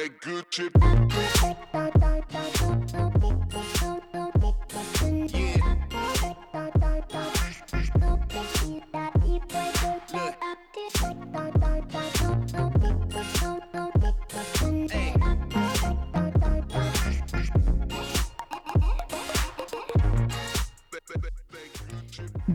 that good shit.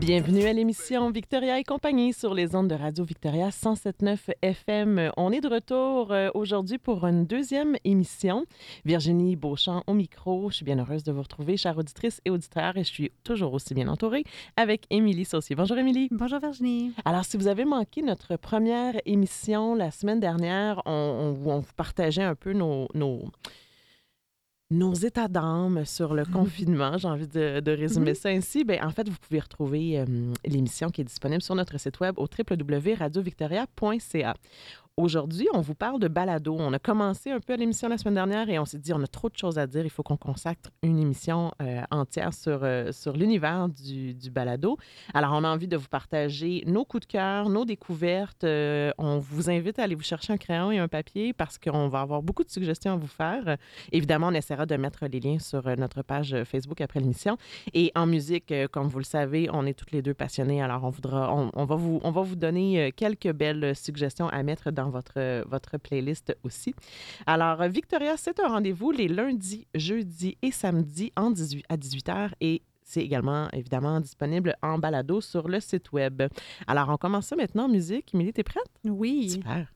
Bienvenue à l'émission Victoria et compagnie sur les ondes de Radio Victoria 107.9 FM. On est de retour euh, aujourd'hui pour une deuxième émission. Virginie Beauchamp au micro. Je suis bien heureuse de vous retrouver, chère auditrice et auditeur, et je suis toujours aussi bien entourée avec Émilie Saucier. Bonjour Émilie. Bonjour Virginie. Alors, si vous avez manqué notre première émission la semaine dernière, on, on, on vous partageait un peu nos, nos nos états d'âme sur le confinement, j'ai envie de, de résumer ça ainsi. Ben, en fait, vous pouvez retrouver euh, l'émission qui est disponible sur notre site web au www.radiovictoria.ca. Aujourd'hui, on vous parle de balado. On a commencé un peu l'émission la semaine dernière et on s'est dit on a trop de choses à dire. Il faut qu'on consacre une émission euh, entière sur, euh, sur l'univers du, du, balado. Alors, on a envie de vous partager nos coups de cœur, nos découvertes. Euh, on vous invite à aller vous chercher un crayon et un papier parce qu'on va avoir beaucoup de suggestions à vous faire. Évidemment, on essaiera de mettre les liens sur notre page Facebook après l'émission. Et en musique, comme vous le savez, on est toutes les deux passionnés. Alors, on, voudra, on, va, vous, on va vous donner quelques belles suggestions à mettre dans votre, votre playlist aussi. Alors, Victoria, c'est un rendez-vous les lundis, jeudis et samedis en 18, à 18h et c'est également, évidemment, disponible en balado sur le site web. Alors, on commence ça maintenant en musique. Émilie, t'es prête? Oui. Super.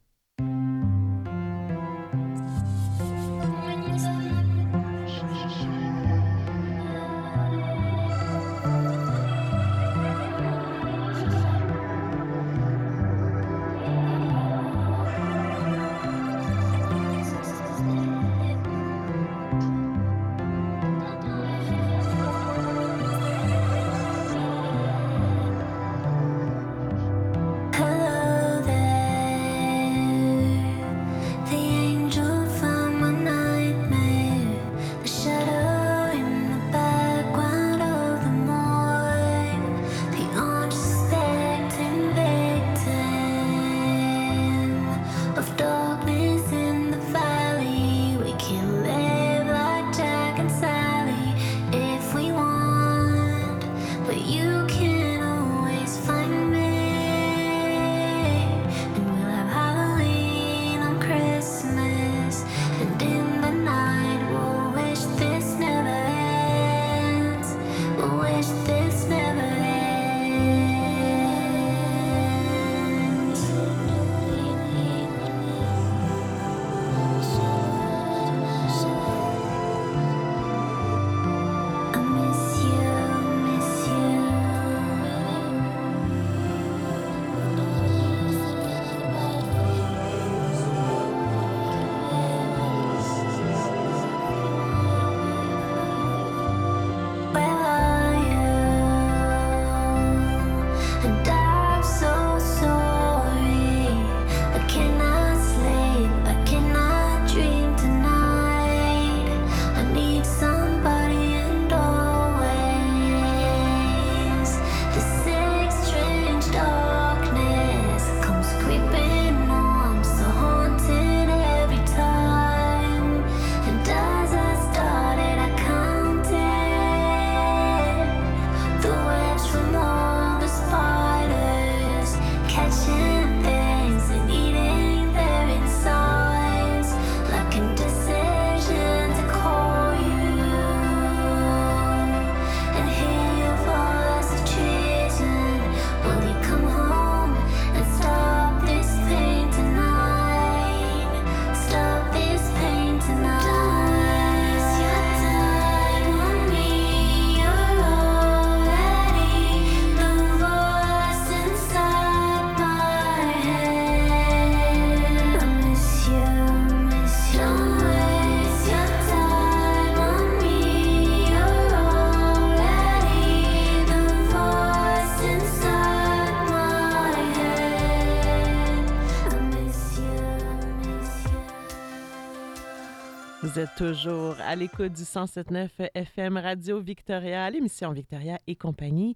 Êtes toujours à l'écoute du 107.9 FM Radio Victoria, l'émission Victoria et compagnie.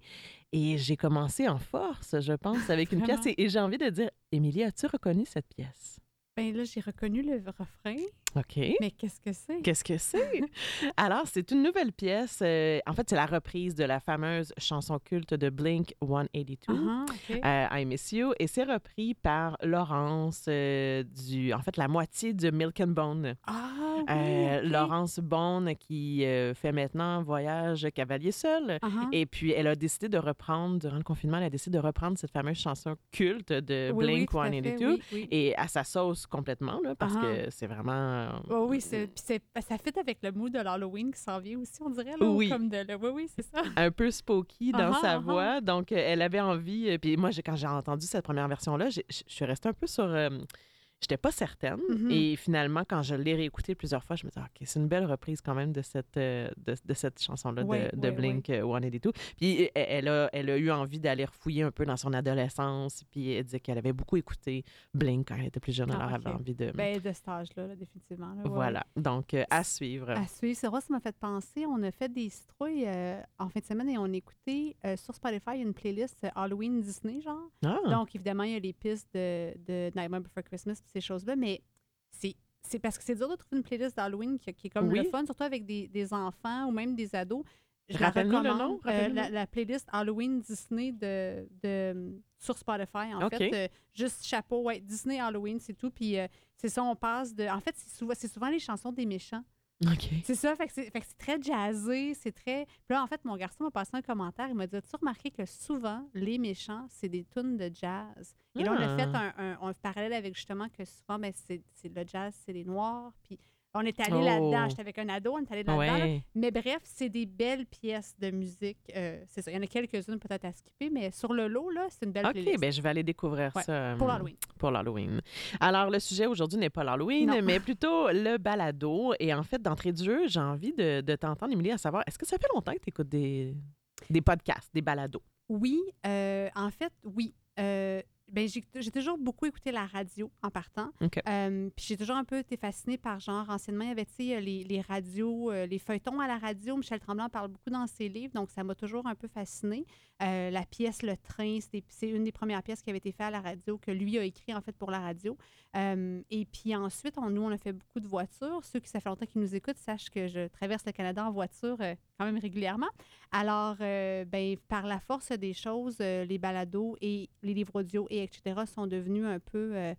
Et j'ai commencé en force, je pense, avec une pièce. Et, et j'ai envie de dire, Émilie, as-tu reconnu cette pièce? Ben là, j'ai reconnu le refrain, OK. mais qu'est-ce que c'est? Qu'est-ce que c'est? Alors, c'est une nouvelle pièce. euh, en fait, c'est la reprise de la fameuse chanson culte de Blink 182. Ah, OK. euh, I Miss You, et c'est repris par Laurence, euh, du, en fait, la moitié de Milk and Bone. Ah, oui, Euh. Laurence Bone qui fait maintenant Voyage cavalier seul. Ah, ah. Et puis, elle a décidé de reprendre, durant le confinement, elle a décidé de reprendre cette fameuse chanson culte de Oui, Blink tout à fait, 182 oui, oui. et à sa sauce complètement, là, parce Ah. que c'est vraiment. Euh, Oh oui, c'est, ben, ça fit avec le mood de l'Halloween qui s'en vient aussi, on dirait. Là, Oui. Comme de, le- oui, oui, c'est ça. un peu spooky dans Ah, sa ah, voix. Donc, euh, elle avait envie. euh, Puis moi, quand j'ai entendu cette première version-là, je suis restée un peu sur. euh, J'étais pas certaine. Mhm. Et finalement, quand je l'ai réécoutée plusieurs fois, je me disais, OK, c'est une belle reprise quand même de cette, euh, de, de cette chanson-là de- de, ouais, Blink euh, 182. Puis euh, elle a, elle a eu envie d'aller refouiller un peu dans son adolescence. Puis elle disait qu'elle avait beaucoup écouté Blink quand elle était plus jeune. Ah, alors elle avait envie de. Ben, de cet âge-là, là, définitivement. là, ouais, voilà. Donc, euh, à suivre. À suivre. C'est vrai, ça m'a fait penser. On a fait des citrouilles euh, en fin de semaine et on écoutait euh, sur Spotify une playlist Halloween Disney, genre. Ah, Donc, évidemment, il y a les pistes de, de Nightmare Before Christmas et ces choses-là, mais c'est. C'est parce que c'est dur de trouver une playlist d'Halloween qui, qui est comme Oui. le fun, surtout avec des, des enfants ou même des ados. Je la Rappelle-nous le nom, Euh, rappelle-nous. la, la playlist Halloween Disney de, de, sur Spotify, en fait. Euh, juste chapeau, ouais, Disney Halloween, c'est tout. Puis euh, c'est ça, on passe de. En fait, c'est souvent, c'est souvent les chansons des méchants. C'est ça, fait que c'est très jazzé, c'est très... Puis là, en fait, mon garçon m'a passé un commentaire, il m'a dit, as-tu remarqué que souvent, les méchants, c'est des tunes de jazz? Et là, on a Ah. fait un, un, un parallèle avec justement que souvent, ben, c'est c'est le jazz, c'est les noirs, puis on est allé Oh. là-dedans, j'étais avec un ado, on est allé là-dedans, là. Mais bref, c'est des belles pièces de musique, euh, c'est ça, il y en a quelques-unes peut-être à skipper, mais sur le lot, là, c'est une belle OK, playlist. ben je vais aller découvrir Ouais, ça. euh, pour l'Halloween. Pour l'Halloween. Alors, le sujet aujourd'hui n'est pas l'Halloween, mais plutôt le balado. Et en fait, d'entrée de jeu, j'ai envie de, de t'entendre, Émilie, à savoir, est-ce que ça fait longtemps que tu écoutes des, des podcasts, des balados? Oui, euh, en fait, oui. Euh, ben, j'ai toujours beaucoup écouté la radio en partant. Euh, puis j'ai toujours un peu été fascinée par genre, anciennement, il y avait, tu sais, les, les radios, euh, les feuilletons à la radio. Michel Tremblay en parle beaucoup dans ses livres, donc ça m'a toujours un peu fascinée. Euh, la pièce Le Train, c'est une des premières pièces qui avait été faite à la radio, que lui a écrit en fait pour la radio. Euh, et puis ensuite, on, nous, on a fait beaucoup de voitures. Ceux qui, ça fait longtemps qu'ils nous écoutent, sachent que je traverse le Canada en voiture euh, quand même régulièrement. Alors, euh, ben, par la force des choses, euh, les balados et les livres audio et etc. sont devenus un peu euh,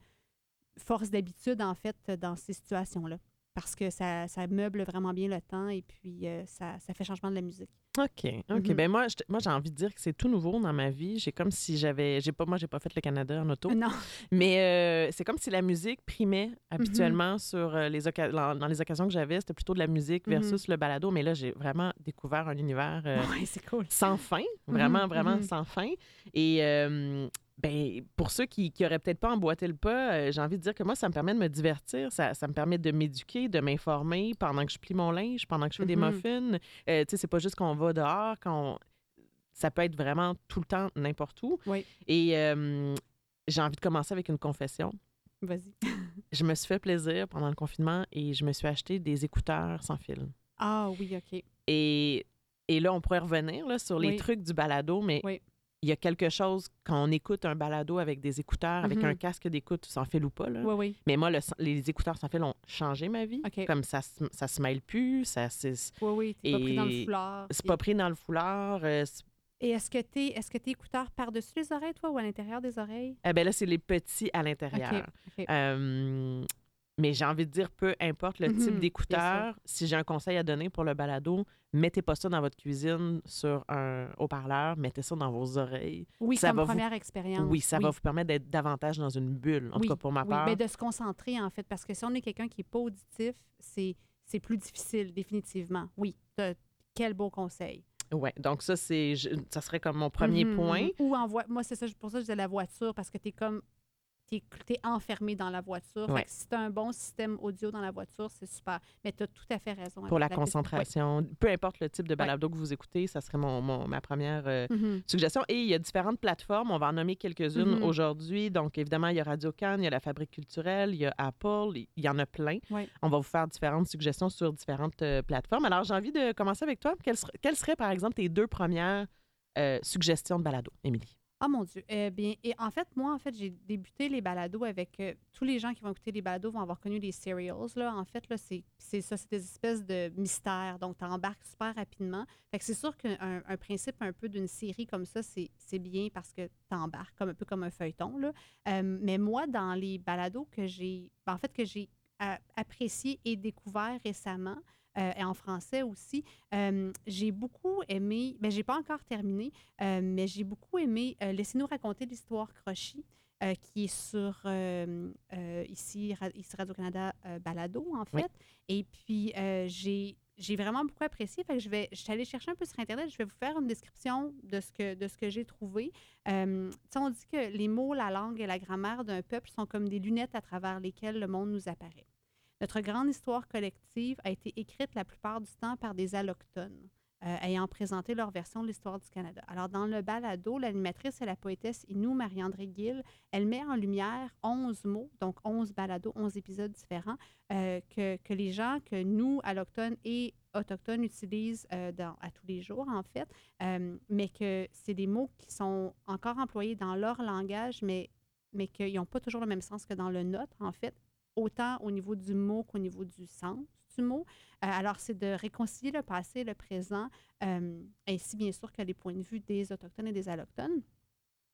force d'habitude, en fait, dans ces situations-là. Parce que ça, ça meuble vraiment bien le temps et puis euh, ça, ça fait changement de la musique. OK. OK. Mhm. Ben moi, je- moi j'ai envie de dire que c'est tout nouveau dans ma vie. J'ai comme si j'avais. j'ai pas Moi, j'ai pas fait le Canada en auto. Non. Mais euh, c'est comme si la musique primait Mhm. habituellement sur euh, les dans, dans les occasions que j'avais. C'était plutôt de la musique Mhm. versus le balado. Mais là, j'ai vraiment découvert un univers euh, c'est cool. sans fin, vraiment, vraiment sans fin. Et euh, ben, pour ceux qui, qui auraient peut-être pas emboîté le pas, euh, j'ai envie de dire que moi, ça me permet de me divertir, ça, ça me permet de m'éduquer, de m'informer pendant que je plie mon linge, pendant que je fais des Mhm. muffins. Euh, tu sais, c'est pas juste qu'on va dehors, qu'on... ça peut être vraiment tout le temps, n'importe où. Oui. Et euh, j'ai envie de commencer avec une confession. Vas-y. Je me suis fait plaisir pendant le confinement et je me suis acheté des écouteurs sans fil. Ah oui, OK. Et, et là, on pourrait revenir là, sur les Oui. trucs du balado, mais Oui. Il y a quelque chose quand on écoute un balado avec des écouteurs, avec Mhm. un casque d'écoute sans fil ou pas. Là. Oui, oui. Mais moi, le- les écouteurs sans fil ont changé ma vie. Comme ça, ça se mêle plus, ça c'est Oui, oui. T'es pas pris dans le Et foulard. c'est puis- pas pris dans le foulard. euh, c'est- Et est-ce que t'es est-ce que t'es écouteur par-dessus les oreilles, toi, ou à l'intérieur des oreilles? eh ben là, c'est les petits à l'intérieur. Euh, mais j'ai envie de dire, peu importe le type bien d'écouteur, si j'ai un conseil à donner pour le balado, mettez pas ça dans votre cuisine sur un haut-parleur, mettez ça dans vos oreilles. Oui, ça comme va vous- première expérience. Oui, ça va vous permettre d'être davantage dans une bulle, en Oui, tout cas pour ma oui, part. mais de se concentrer, en fait, parce que si on est quelqu'un qui n'est pas auditif, c'est plus difficile, définitivement. Oui, quel beau conseil. Ouais, donc ça, c'est, ça serait comme mon premier Mhm, point. mhm. Ou en moi, c'est ça, pour ça que je disais la voiture, parce que tu es comme tu es, enfermé dans la voiture. Fait que si tu as un bon système audio dans la voiture, c'est super. Mais tu as tout à fait raison. Pour la concentration, peu importe le type de balado que vous écoutez, ça serait mon, mon- ma première euh. Mhm. suggestion. Et il y a différentes plateformes. On va en nommer quelques-unes Mhm. aujourd'hui. Donc, évidemment, il y a Radio Cannes, il y a la Fabrique culturelle, il y a Apple, il y en a plein. On va vous faire différentes suggestions sur différentes euh, plateformes. Alors, j'ai envie de commencer avec toi. Quelles, ser- quelles seraient, par exemple, tes deux premières euh, suggestions de balado, Émilie? Ah mon Dieu. Eh bien, et en fait, moi, en fait, j'ai débuté les balados avec euh, tous les gens qui vont écouter les balados vont avoir connu les serials. Là. En fait, là, c'est ça, c'est des espèces de mystères. Donc, tu embarques super rapidement. Fait que c'est sûr qu'un un principe un peu d'une série comme ça, c'est bien parce que tu embarques comme un peu comme un feuilleton. Là. Euh, mais moi, dans les balados que j'ai, ben, en fait, que j'ai a- apprécié et découvert récemment, euh, et en français aussi, euh, j'ai beaucoup aimé, ben, j'ai pas encore terminé, euh, mais j'ai beaucoup aimé Laissez-nous raconter l'histoire Crochy, qui est sur ici, Ra- ici Radio-Canada Balado, en fait. Oui. Et puis, j'ai. J'ai vraiment beaucoup apprécié. Fait que je vais, je suis allée chercher un peu sur Internet. Je vais vous faire une description de ce que, de ce que j'ai trouvé. Euh, on dit que les mots, la langue et la grammaire d'un peuple sont comme des lunettes à travers lesquelles le monde nous apparaît. Notre grande histoire collective a été écrite la plupart du temps par des allochtones, euh, ayant présenté leur version de l'histoire du Canada. Alors, dans le balado, l'animatrice et la poétesse Inou Marie-André Gill, elle met en lumière 11 mots, donc 11 balados, 11 épisodes différents, euh, que, que les gens, que nous, allochtones et autochtones, utilisent euh, à tous les jours, en fait, mais que c'est des mots qui sont encore employés dans leur langage, mais, mais qu'ils n'ont pas toujours le même sens que dans le nôtre, en fait autant au niveau du mot qu'au niveau du sens du mot. Euh, alors, c'est de réconcilier le passé et le présent, euh, ainsi bien sûr que les points de vue des Autochtones et des Allochtones.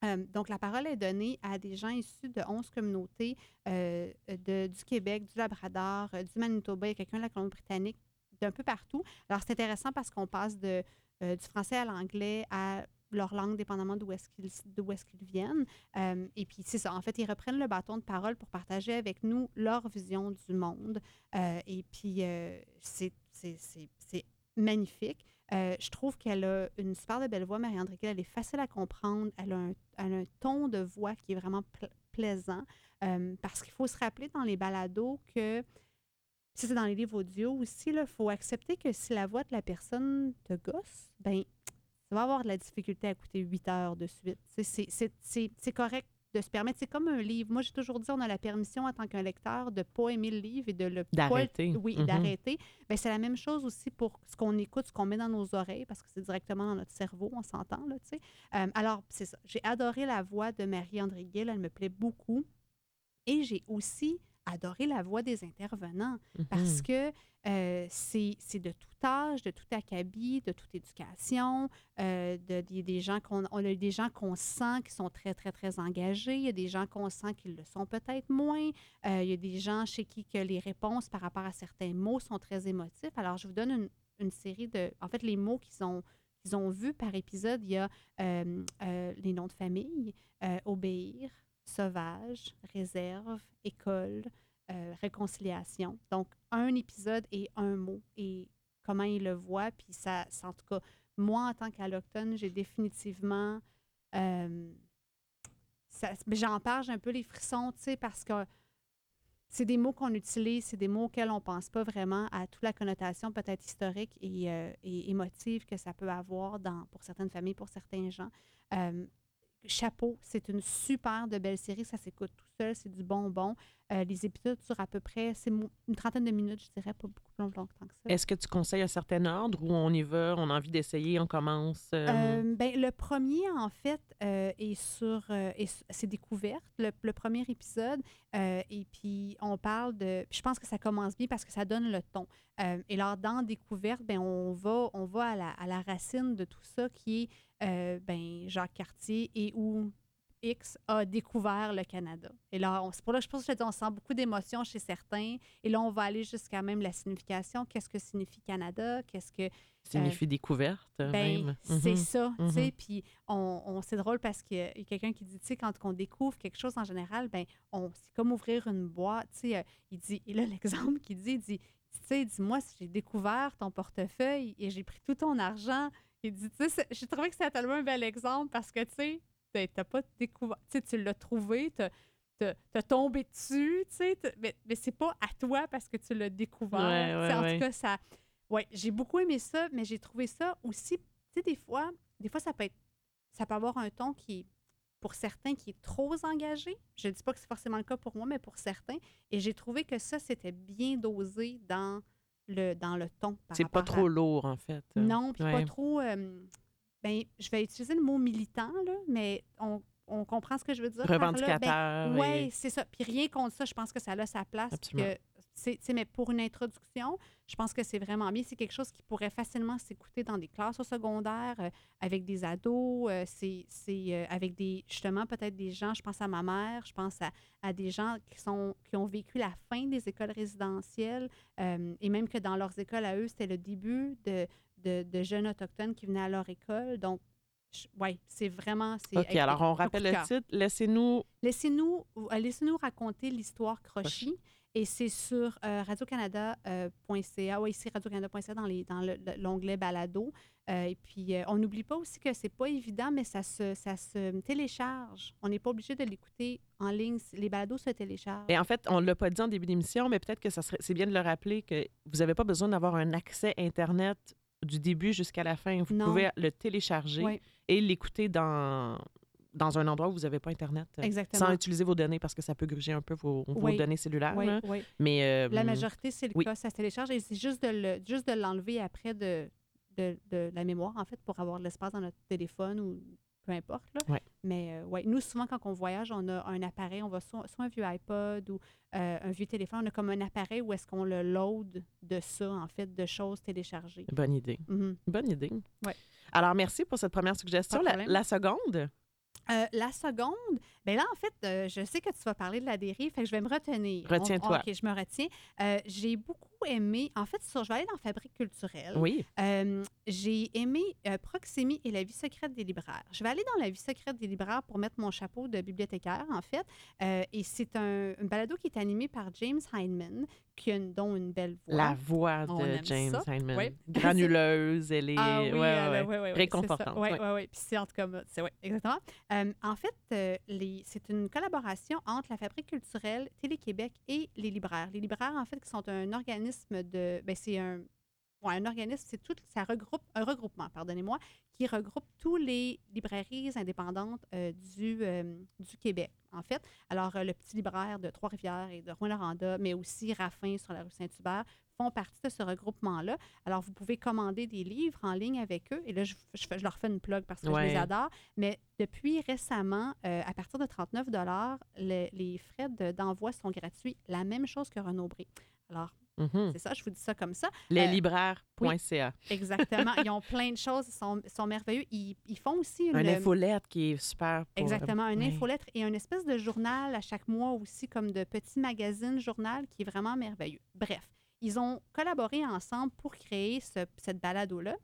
Euh, donc, la parole est donnée à des gens issus de 11 communautés de, du Québec, du Labrador, du Manitoba, il quelqu'un de la Colombie-Britannique, d'un peu partout. Alors, c'est intéressant parce qu'on passe de, du français à l'anglais à leur langue, dépendamment d'où est-ce qu'ils est-ce qu'ils viennent. Euh, et puis, c'est ça. En fait, ils reprennent le bâton de parole pour partager avec nous leur vision du monde. Euh, et puis, euh, c'est magnifique. Euh, je trouve qu'elle a une super de belle voix, Marie-André. Elle est facile à comprendre. Elle a un, elle a un ton de voix qui est vraiment pla- plaisant. Parce qu'il faut se rappeler dans les balados que, si c'est dans les livres audio aussi, il faut accepter que si la voix de la personne te gosse, ben tu vas avoir de la difficulté à écouter 8 heures de suite. C'est- c'est- C'est c'est- c'est correct de se permettre. C'est comme un livre. Moi, j'ai toujours dit, on a la permission en tant qu'un lecteur de ne pas aimer le livre et de le D'arrêter. Oui, Mhm. d'arrêter. Ben, c'est la même chose aussi pour ce qu'on écoute, ce qu'on met dans nos oreilles, parce que c'est directement dans notre cerveau, on s'entend, là, tu sais. Euh, alors, c'est ça. J'ai adoré la voix de Marie-André Gill. Elle me plaît beaucoup. Et j'ai aussi adoré la voix des intervenants parce Mhm. que euh, c'est de tout âge, de tout acabit, de toute éducation. euh, de, a des gens qu'on on a des gens qu'on sent qui sont très, très, très engagés. Il y a des gens qu'on sent qui le sont peut-être moins. Euh, il y a des gens chez qui que les réponses par rapport à certains mots sont très émotifs. Alors, je vous donne une, une série de... En fait, les mots qu'ils ont, qu'ils ont vus par épisode, il y a euh, euh, les noms de famille, obéir, sauvage, réserve, école, euh, réconciliation. Donc, un épisode et un mot et comment il le voit. Puis ça, ça, en tout cas, moi, en tant qu'allochtone, j'ai définitivement... euh, j'en parle, j'ai un peu les frissons, tu sais, parce que c'est des mots qu'on utilise, c'est des mots auxquels on ne pense pas vraiment à toute la connotation peut-être historique et, euh, et émotive que ça peut avoir dans, pour certaines familles, pour certains gens. Euh, Chapeau, c'est une super de belle série, ça s'écoute tout seul, c'est du bonbon. Euh, les épisodes durent à peu près, c'est une trentaine de minutes, je dirais, pas beaucoup plus longtemps que ça. Est-ce que tu conseilles un certain ordre ou on y va, on a envie d'essayer, on commence? euh, Euh, ben, le premier, en fait, est sur. est su- c'est découverte, le, le premier épisode. et puis, on parle de. Je pense que ça commence bien parce que ça donne le ton. Et alors, dans découverte, ben, on va, on va à, la, à la racine de tout ça qui est ben, Jacques Cartier et où X a découvert le Canada. Et là, on- c'est pour là que je pense que je te dis, on sent beaucoup d'émotions chez certains. Et là, on va aller jusqu'à même la signification. Qu'est-ce que signifie Canada? Qu'est-ce que signifie découverte, ben, même. c'est Mhm. ça, tu sais. Mhm. Puis on, on- c'est drôle parce qu'il y a quelqu'un qui dit, tu sais, quand on découvre quelque chose en général, ben, on, c'est comme ouvrir une boîte, tu sais. euh, il dit, et là, l'exemple qu'il dit, il dit, tu sais, dis-moi, si j'ai découvert ton portefeuille et j'ai pris tout ton argent, il dit, tu sais, c'est- j'ai trouvé que c'était tellement un bel exemple parce que, tu sais, t'as pas découvert, tu sais, tu l'as trouvé, t'as te tomber dessus, tu sais, mais, mais c'est pas à toi parce que tu l'as découvert. Ouais, ouais, en ouais. tout cas, ça. Ouais, j'ai beaucoup aimé ça, mais j'ai trouvé ça aussi. Tu sais, des fois, des fois, ça peut être. Ça peut avoir un ton qui est, pour certains, qui est trop engagé. Je ne dis pas que c'est forcément le cas pour moi, mais pour certains. Et j'ai trouvé que ça, c'était bien dosé dans le, dans le ton. C'est pas à- trop lourd, en fait. non, puis pas trop. euh, ben, je vais utiliser le mot militant, là, mais on, on comprend ce que je veux dire. Ben, Revendicateur. oui, et- c'est ça. Puis rien contre ça, je pense que ça a sa place. Absolument. que c'est- mais pour une introduction, je pense que c'est vraiment bien. C'est quelque chose qui pourrait facilement s'écouter dans des classes au secondaire, euh, avec des ados. euh, c'est c'est, euh, avec des, justement, peut-être des gens, je pense à ma mère, je pense à, à des gens qui, sont, qui ont vécu la fin des écoles résidentielles, euh, et même que dans leurs écoles à eux, c'était le début de, de, de jeunes autochtones qui venaient à leur école. Donc, oui, c'est vraiment... OK, alors on rappelle le titre. Laissez-nous. Laissez-nous euh, laissez-nous raconter l'histoire Crochy. Et c'est sur euh, radiocanada.ca. oui, ici radiocanada.ca dans les- dans le- l'onglet balado. Euh, et puis, euh, on n'oublie pas aussi que c'est pas évident, mais ça se, ça se télécharge. On n'est pas obligé de l'écouter en ligne. Les balados se téléchargent. Et en fait, on ne l'a pas dit en début d'émission, mais peut-être que c'est bien de le rappeler que vous n'avez pas besoin d'avoir un accès Internet du début jusqu'à la fin. Vous Non. pouvez le télécharger Oui. et l'écouter dans, dans un endroit où vous n'avez pas Internet. euh, Exactement. Sans utiliser vos données parce que ça peut gruger un peu vos, vos Oui. données cellulaires. Oui, oui. Mais euh, La majorité, c'est le cas, ça se télécharge et c'est juste de le- juste de l'enlever après de, de, de la mémoire, en fait, pour avoir de l'espace dans notre téléphone ou peu importe. Là. Ouais. Mais euh, ouais, nous, souvent, quand on voyage, on a un appareil, on va soit, soit un vieux iPod ou euh, un vieux téléphone, on a comme un appareil où est-ce qu'on le load de ça, en fait, de choses téléchargées. bonne idée. Mhm. Bonne idée. Ouais. Alors, merci pour cette première suggestion. La, seconde, Euh, la seconde, ben là, en fait, je sais que tu vas parler de la dérive, fait que je vais me retenir. Retiens-toi. OK, je me retiens. J'ai beaucoup aimé, en fait, sur, je vais aller dans Fabrique culturelle. oui. Euh, j'ai aimé euh, Proxémie et la vie secrète des libraires. Je vais aller dans la vie secrète des libraires pour mettre mon chapeau de bibliothécaire, en fait. Euh, et c'est un, un balado qui est animé par James Heineman, qui a une, dont une belle voix. La voix de James. Oui. Granuleuse, elle est. Ah oui, ouais, ouais, elle- ouais. ouais, ouais, ouais, Réconfortante, Oui, oui, oui. Puis c'est en tout cas, c'est ouais, exactement. Euh, en fait, euh, les- c'est une collaboration entre la Fabrique culturelle, Télé-Québec et les libraires. Les libraires, en fait, qui sont un organisme de. Ben, c'est un. Un organisme, c'est tout, ça regroupe, un regroupement, pardonnez-moi, qui regroupe tous les librairies indépendantes euh, du, euh, du Québec, en fait. Alors, euh, le petit libraire de Trois-Rivières et de Rouen-Noranda, mais aussi Raffin sur la rue Saint-Hubert, font partie de ce regroupement-là. Alors, vous pouvez commander des livres en ligne avec eux. Et là, je, je fais- je leur fais une plug parce que je les adore. Mais depuis récemment, à partir de 39 le- les frais de- d'envoi sont gratuits. La même chose que Renaud Bré. Alors, Mhm. c'est ça, je vous dis ça comme ça. Leslibraires.ca. Exactement. ils ont plein de choses, ils sont, merveilleux. Ils, ils font aussi une... Un infolette qui est super. pour- Exactement, un ouais. infolettre et un espèce de journal à chaque mois aussi, comme de petits magazines, journal, qui est vraiment merveilleux. Bref, ils ont collaboré ensemble pour créer ce- cette balado-là.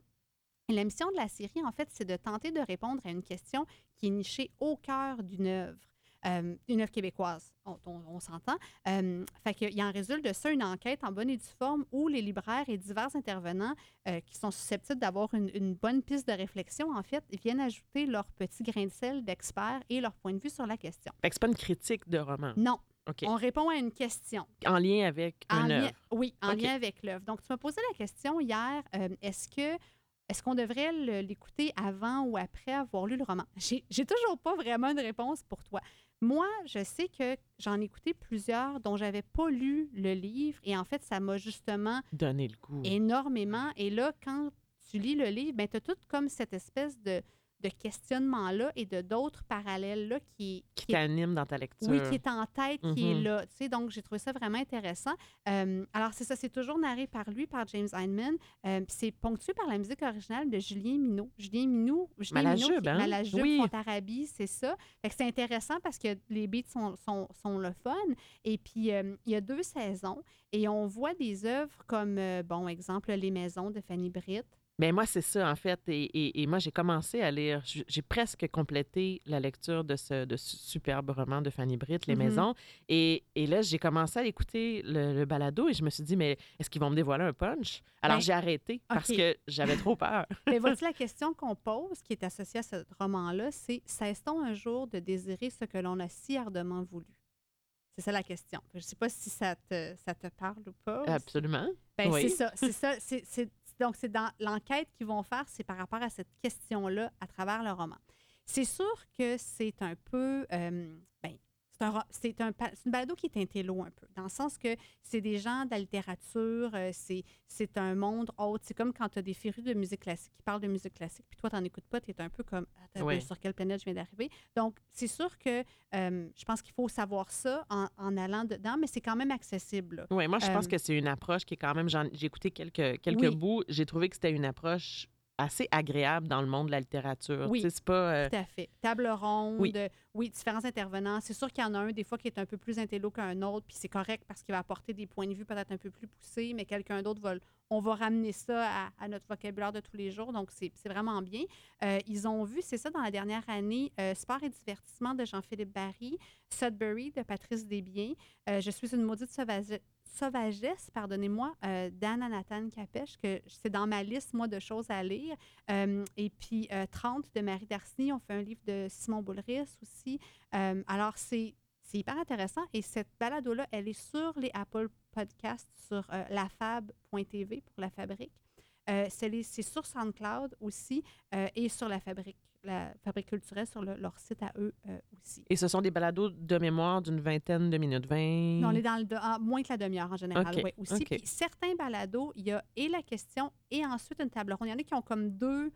Et la mission de la série, en fait, c'est de tenter de répondre à une question qui est nichée au cœur d'une œuvre. Euh, une œuvre québécoise, on, on- on s'entend. Euh, fait qu'il en résulte de ça une enquête en bonne et due forme où les libraires et divers intervenants euh, qui sont susceptibles d'avoir une, une bonne piste de réflexion, en fait, viennent ajouter leur petit grain de sel d'experts et leur point de vue sur la question. Fait que c'est pas une critique de roman? Non, on répond à une question. En lien avec En un lien- œuvre. Oui, en lien avec l'œuvre. Donc, tu m'as posé la question hier, euh, est-ce que est-ce qu'on devrait l'écouter avant ou après avoir lu le roman? J'ai toujours pas vraiment une réponse pour toi. Moi, je sais que j'en ai écouté plusieurs dont j'avais pas lu le livre et en fait, ça m'a justement Donner le goût. énormément. Et là, quand tu lis le livre, ben, tu as tout comme cette espèce de, de questionnement-là et de d'autres parallèles-là qui, Qui qui est t'anime dans ta lecture. oui, qui est en tête, qui est Mhm. là. Tu sais, donc, j'ai trouvé ça vraiment intéressant. Euh, alors, c'est ça, c'est toujours narré par lui, par James Heineman. Euh, puis c'est ponctué par la musique originale de Julien Minot. Julien Minot, Julien Malajube, Minot, qui hein? Malajube, Oui. Fontarabie, c'est ça. Fait que c'est intéressant parce que les beats sont, sont, sont le fun. Et puis, euh, il y a deux saisons et on voit des œuvres comme, euh, bon, exemple, Les Maisons de Fanny Britt. Ben moi, c'est ça, en fait. Et, et- et moi, j'ai commencé à lire. J'ai presque complété la lecture de ce, de ce superbe roman de Fanny Britt, Les Mhm. Maisons. Et, et là, j'ai commencé à écouter le, le balado et je me suis dit, mais est-ce qu'ils vont me dévoiler un punch? Alors, Ben, j'ai arrêté parce que j'avais trop peur. Mais voici la question qu'on pose, qui est associée à ce roman-là, c'est cesse-t-on un jour de désirer ce que l'on a si ardemment voulu? C'est ça la question. Je ne sais pas si ça te, ça te parle ou pas. Absolument. Ben, oui. C'est ça. C'est ça. C'est- donc, c'est dans l'enquête qu'ils vont faire, c'est par rapport à cette question-là à travers le roman. C'est sûr que c'est un peu. euh, c'est un, c'est un, une balado qui est intello un peu, dans le sens que c'est des gens de la littérature, euh, c'est, c'est un monde autre. C'est comme quand tu as des férus de musique classique qui parlent de musique classique, puis toi, tu n'en écoutes pas, tu es un peu comme peu, Ouais. sur quelle planète je viens d'arriver. Donc, c'est sûr que euh, je pense qu'il faut savoir ça en, en allant dedans, mais c'est quand même accessible. Oui, moi, je pense Euh, que c'est une approche qui est quand même. j'en- J'ai écouté quelques, quelques Oui. bouts. J'ai trouvé que c'était une approche assez agréable dans le monde de la littérature. Oui. C'est pas. euh, Tout à fait. Table ronde, Oui. oui. différents intervenants. C'est sûr qu'il y en a un, des fois, qui est un peu plus intello qu'un autre, puis c'est correct parce qu'il va apporter des points de vue peut-être un peu plus poussés, mais quelqu'un d'autre va. On va ramener ça à, à notre vocabulaire de tous les jours, donc c'est c'est vraiment bien. Euh, ils ont vu, c'est ça, dans la dernière année, euh, Sport et divertissement de Jean-Philippe Barry, Sudbury de Patrice Desbiens, Je suis une maudite sauvage- sauvagesse, pardonnez-moi, euh, d'Anna Nathan Capèche, que c'est dans ma liste, moi, de choses à lire. Euh, et puis euh, 30 de Marie Darcy, on fait un livre de Simon Boulris aussi. Euh, alors, c'est hyper intéressant. Et cette balado-là, elle est sur les Apple Podcasts, sur euh, lafab.tv pour la fabrique. C'est sur SoundCloud aussi et sur la fabrique, la fabrique culturelle, sur le- leur site à eux euh, aussi. Et ce sont des balados de mémoire d'une vingtaine de minutes. 20. Non, on est dans le de- ah, moins que la demi-heure en général, ouais, aussi. Puis certains balados, il y a et la question et ensuite une table ronde. Il y en a qui ont comme deux,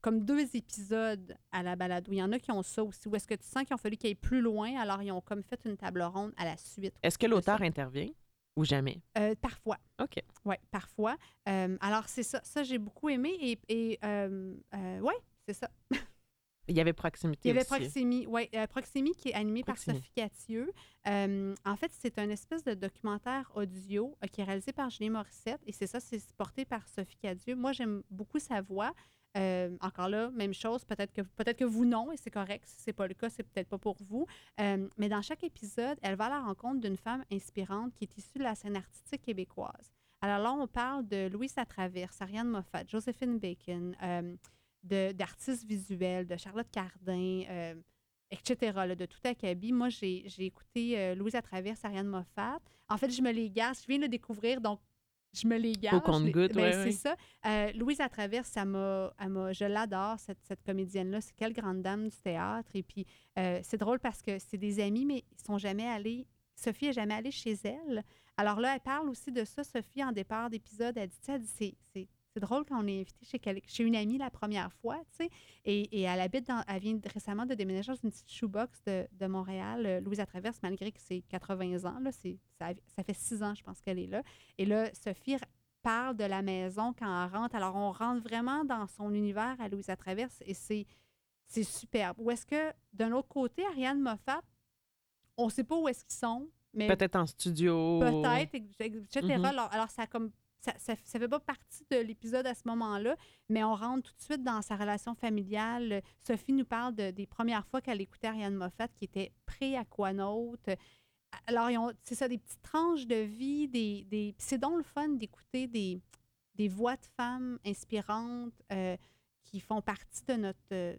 comme deux épisodes à la balado. Il y en a qui ont ça aussi. Où est-ce que tu sens qu'il a fallu qu'ils aillent plus loin, alors ils ont comme fait une table ronde à la suite. Est-ce que l'auteur intervient ou jamais? Euh, parfois. OK. Oui, parfois. Euh, alors, c'est ça. Ça, j'ai beaucoup aimé. Et, et euh, oui, c'est ça. Il y avait proximité Il y avait aussi. Proximi, ouais, euh, Proximi qui est animé par Sophie Cathieu. Euh, en fait, c'est un espèce de documentaire audio euh, qui est réalisé par Julien Morissette et c'est ça, c'est porté par Sophie Cathieu. Moi, j'aime beaucoup sa voix. Euh, encore là, même chose, peut-être que, peut que vous non, et c'est correct. Si ce n'est pas le cas, c'est peut-être pas pour vous. Mais dans chaque épisode, elle va à la rencontre d'une femme inspirante qui est issue de la scène artistique québécoise. Alors là, on parle de Louise Latraverse, Ariane Moffat, Joséphine Bacon, d'artistes visuels, de Charlotte Cardin, euh, etc., là, de tout acabit. Moi, j'ai écouté euh, Louise à travers Ariane Moffat. En fait, je me les garde. Je viens de le découvrir, donc je me les garde. ben, ouais, C'est ouais. ça. Euh, Louise à travers, ça m'a, je l'adore, cette, cette comédienne-là. C'est quelle grande dame du théâtre. Et puis, c'est drôle parce que c'est des amis, mais ils sont jamais allés. Sophie est jamais allée chez elle. Alors là, elle parle aussi de ça, Sophie, en départ d'épisode. Elle dit, elle dit, c'est, c'est, drôle quand on est invité chez, chez une amie la première fois, tu sais. Et, et elle habite dans, elle vient récemment de déménager dans une petite shoebox de, de Montréal, euh, Louise à Traverse, malgré que c'est 80 ans, là, ça, ça fait six ans, je pense qu'elle est là. Et là, Sophie parle de la maison quand elle rentre. Alors, on rentre vraiment dans son univers à Louise à Traverse et c'est, c'est superbe. Ou est-ce que, d'un autre côté, Ariane Moffat, on ne sait pas où est-ce qu'ils sont, mais Peut-être en studio. peut-être, etc. Mhm. alors, alors, ça a comme ça, ça fait pas partie de l'épisode à ce moment-là, mais on rentre tout de suite dans sa relation familiale. Sophie nous parle de- des premières fois qu'elle écoutait Ariane Moffat, qui était pré-aquanaute. Alors, c'est ça, des petites tranches de vie, c'est donc le fun d'écouter des, voix de femmes inspirantes euh, qui font partie de notre...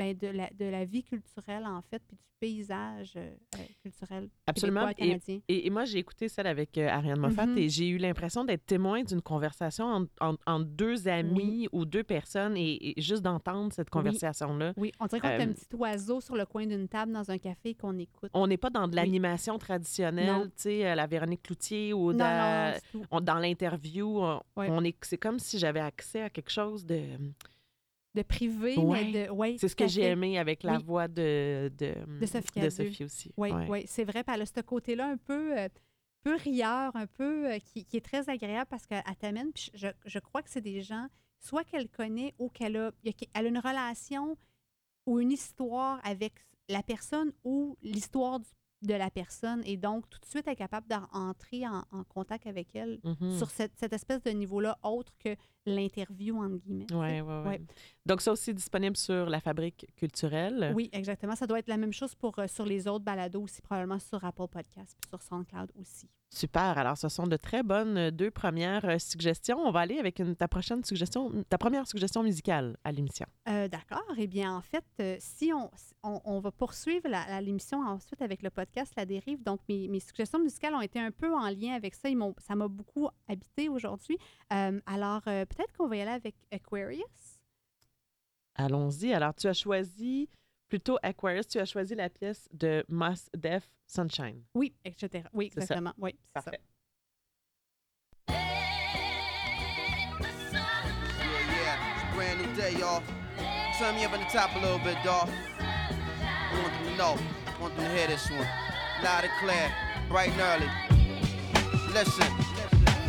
ben, de, la, de la vie culturelle, en fait, puis du paysage euh, euh, culturel Absolument. Et, canadien. et- et moi, j'ai écouté celle avec euh, Ariane Moffat Mhm. et j'ai eu l'impression d'être témoin d'une conversation entre en, entre deux amis ou deux personnes et, et juste d'entendre cette conversation-là. Oui, on dirait qu'on est un petit oiseau sur le coin d'une table dans un café qu'on écoute. On n'est pas dans de l'animation traditionnelle, tu sais, la Véronique Cloutier ou non, dans, non, on- dans l'interview. On, Ouais. on est, c'est comme si j'avais accès à quelque chose de. De privé, Ouais. mais de. Ouais, C'est ce que j'ai aimé avec la Oui. voix de, de, De Sophie de Cadieux. Sophie aussi. Oui, Ouais. oui, c'est vrai. Elle a ce côté-là un peu, euh, peu rieur, un peu, euh, qui, qui est très agréable parce qu'elle t'amène. Puis je, je crois que c'est des gens, soit qu'elle connaît ou qu'elle a, a- elle a une relation ou une histoire avec la personne ou l'histoire de la personne. Et donc, tout de suite, elle est capable d'entrer en, en contact avec elle Mhm. sur cette, cette espèce de niveau-là autre que l'interview, entre guillemets. ouais, ouais. Ouais. Donc, ça aussi disponible sur la fabrique culturelle. Oui, exactement. Ça doit être la même chose pour, euh, sur les autres balados aussi, probablement sur Apple Podcast puis sur SoundCloud aussi. Super. Alors, ce sont de très bonnes euh, deux premières euh, suggestions. On va aller avec une- ta prochaine suggestion, ta première suggestion musicale à l'émission. Euh, D'accord. Eh bien, en fait, euh, si on, on, on va poursuivre l'émission ensuite avec le podcast La Dérive, donc mes, mes suggestions musicales ont été un peu en lien avec ça. Ils ça m'a beaucoup habité aujourd'hui. Alors, peut-être qu'on va y aller avec Aquarius? Allons-y. Alors, tu as choisi plutôt Aquarius, tu as choisi la pièce de Mos Def Sunshine. Oui, etc. Oui, exactement. Oui, c'est ça. Parfait. Yeah, yeah. It's a brand new day, y'all. Turn me up on the top a little bit, dawg. I want them to know. I want them to hear this one. Loud and clear, bright and early. Listen,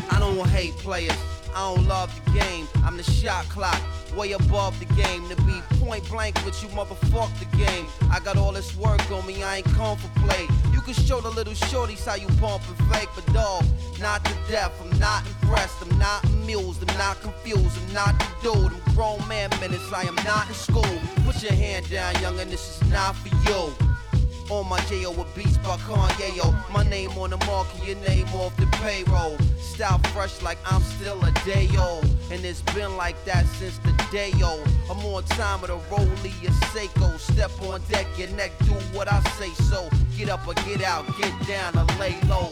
I don't hate players. I don't love the game. I'm the shot clock, way above the game. To be point blank with you, motherfuck the game. I got all this work on me, I ain't come for play. You can show the little shorties how you pump and fake, but dog, not to death. I'm not impressed, I'm not amused, I'm not confused, I'm not the dude. I'm grown man minutes, I am not in school. Put your hand down, youngin', this is not for you. On my J.O. with beats by Kanye, yo. My name on the market, your name off the payroll. Style fresh like I'm still a day old. And it's been like that since the day old. I'm on time with a Rollie, a Seiko. Step on deck, your neck, do what I say so. Get up or get out, get down or lay low.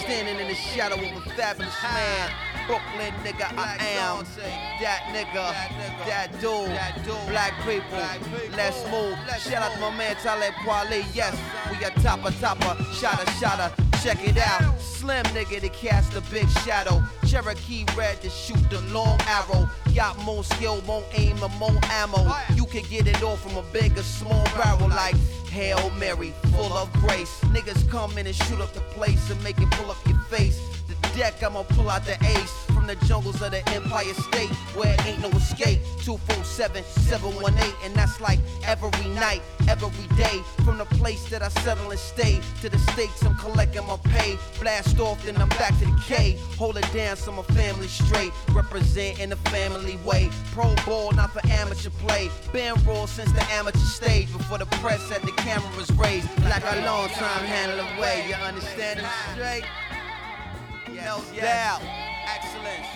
Standing in the shadow of a fabulous man. Brooklyn nigga, I am. That nigga, that dude. Black people, let's move. Shout out to my man Talib Kweli. Yes, we a topper, topper, shotter, shotter. Check it out. Slim nigga to cast a big shadow. Cherokee red to shoot the long arrow. Got more skill, more aim, and more ammo. You can get it all from a big or small barrel like Hail Mary, full of grace. Niggas come in and shoot up the place and make it pull up your face. Deck, I'ma pull out the ace from the jungles of the Empire State where ain't no escape. 247 718, and that's like every night, every day. From the place that I settle and stay to the states, I'm collecting my pay. Blast off, then I'm back to the K. Hold it down so my family straight. Represent in a family way. Pro ball, not for amateur play. Been raw since the amateur stage before the press had the cameras raised. Like a long time handle away. You understand it straight? No doubt. Excellence.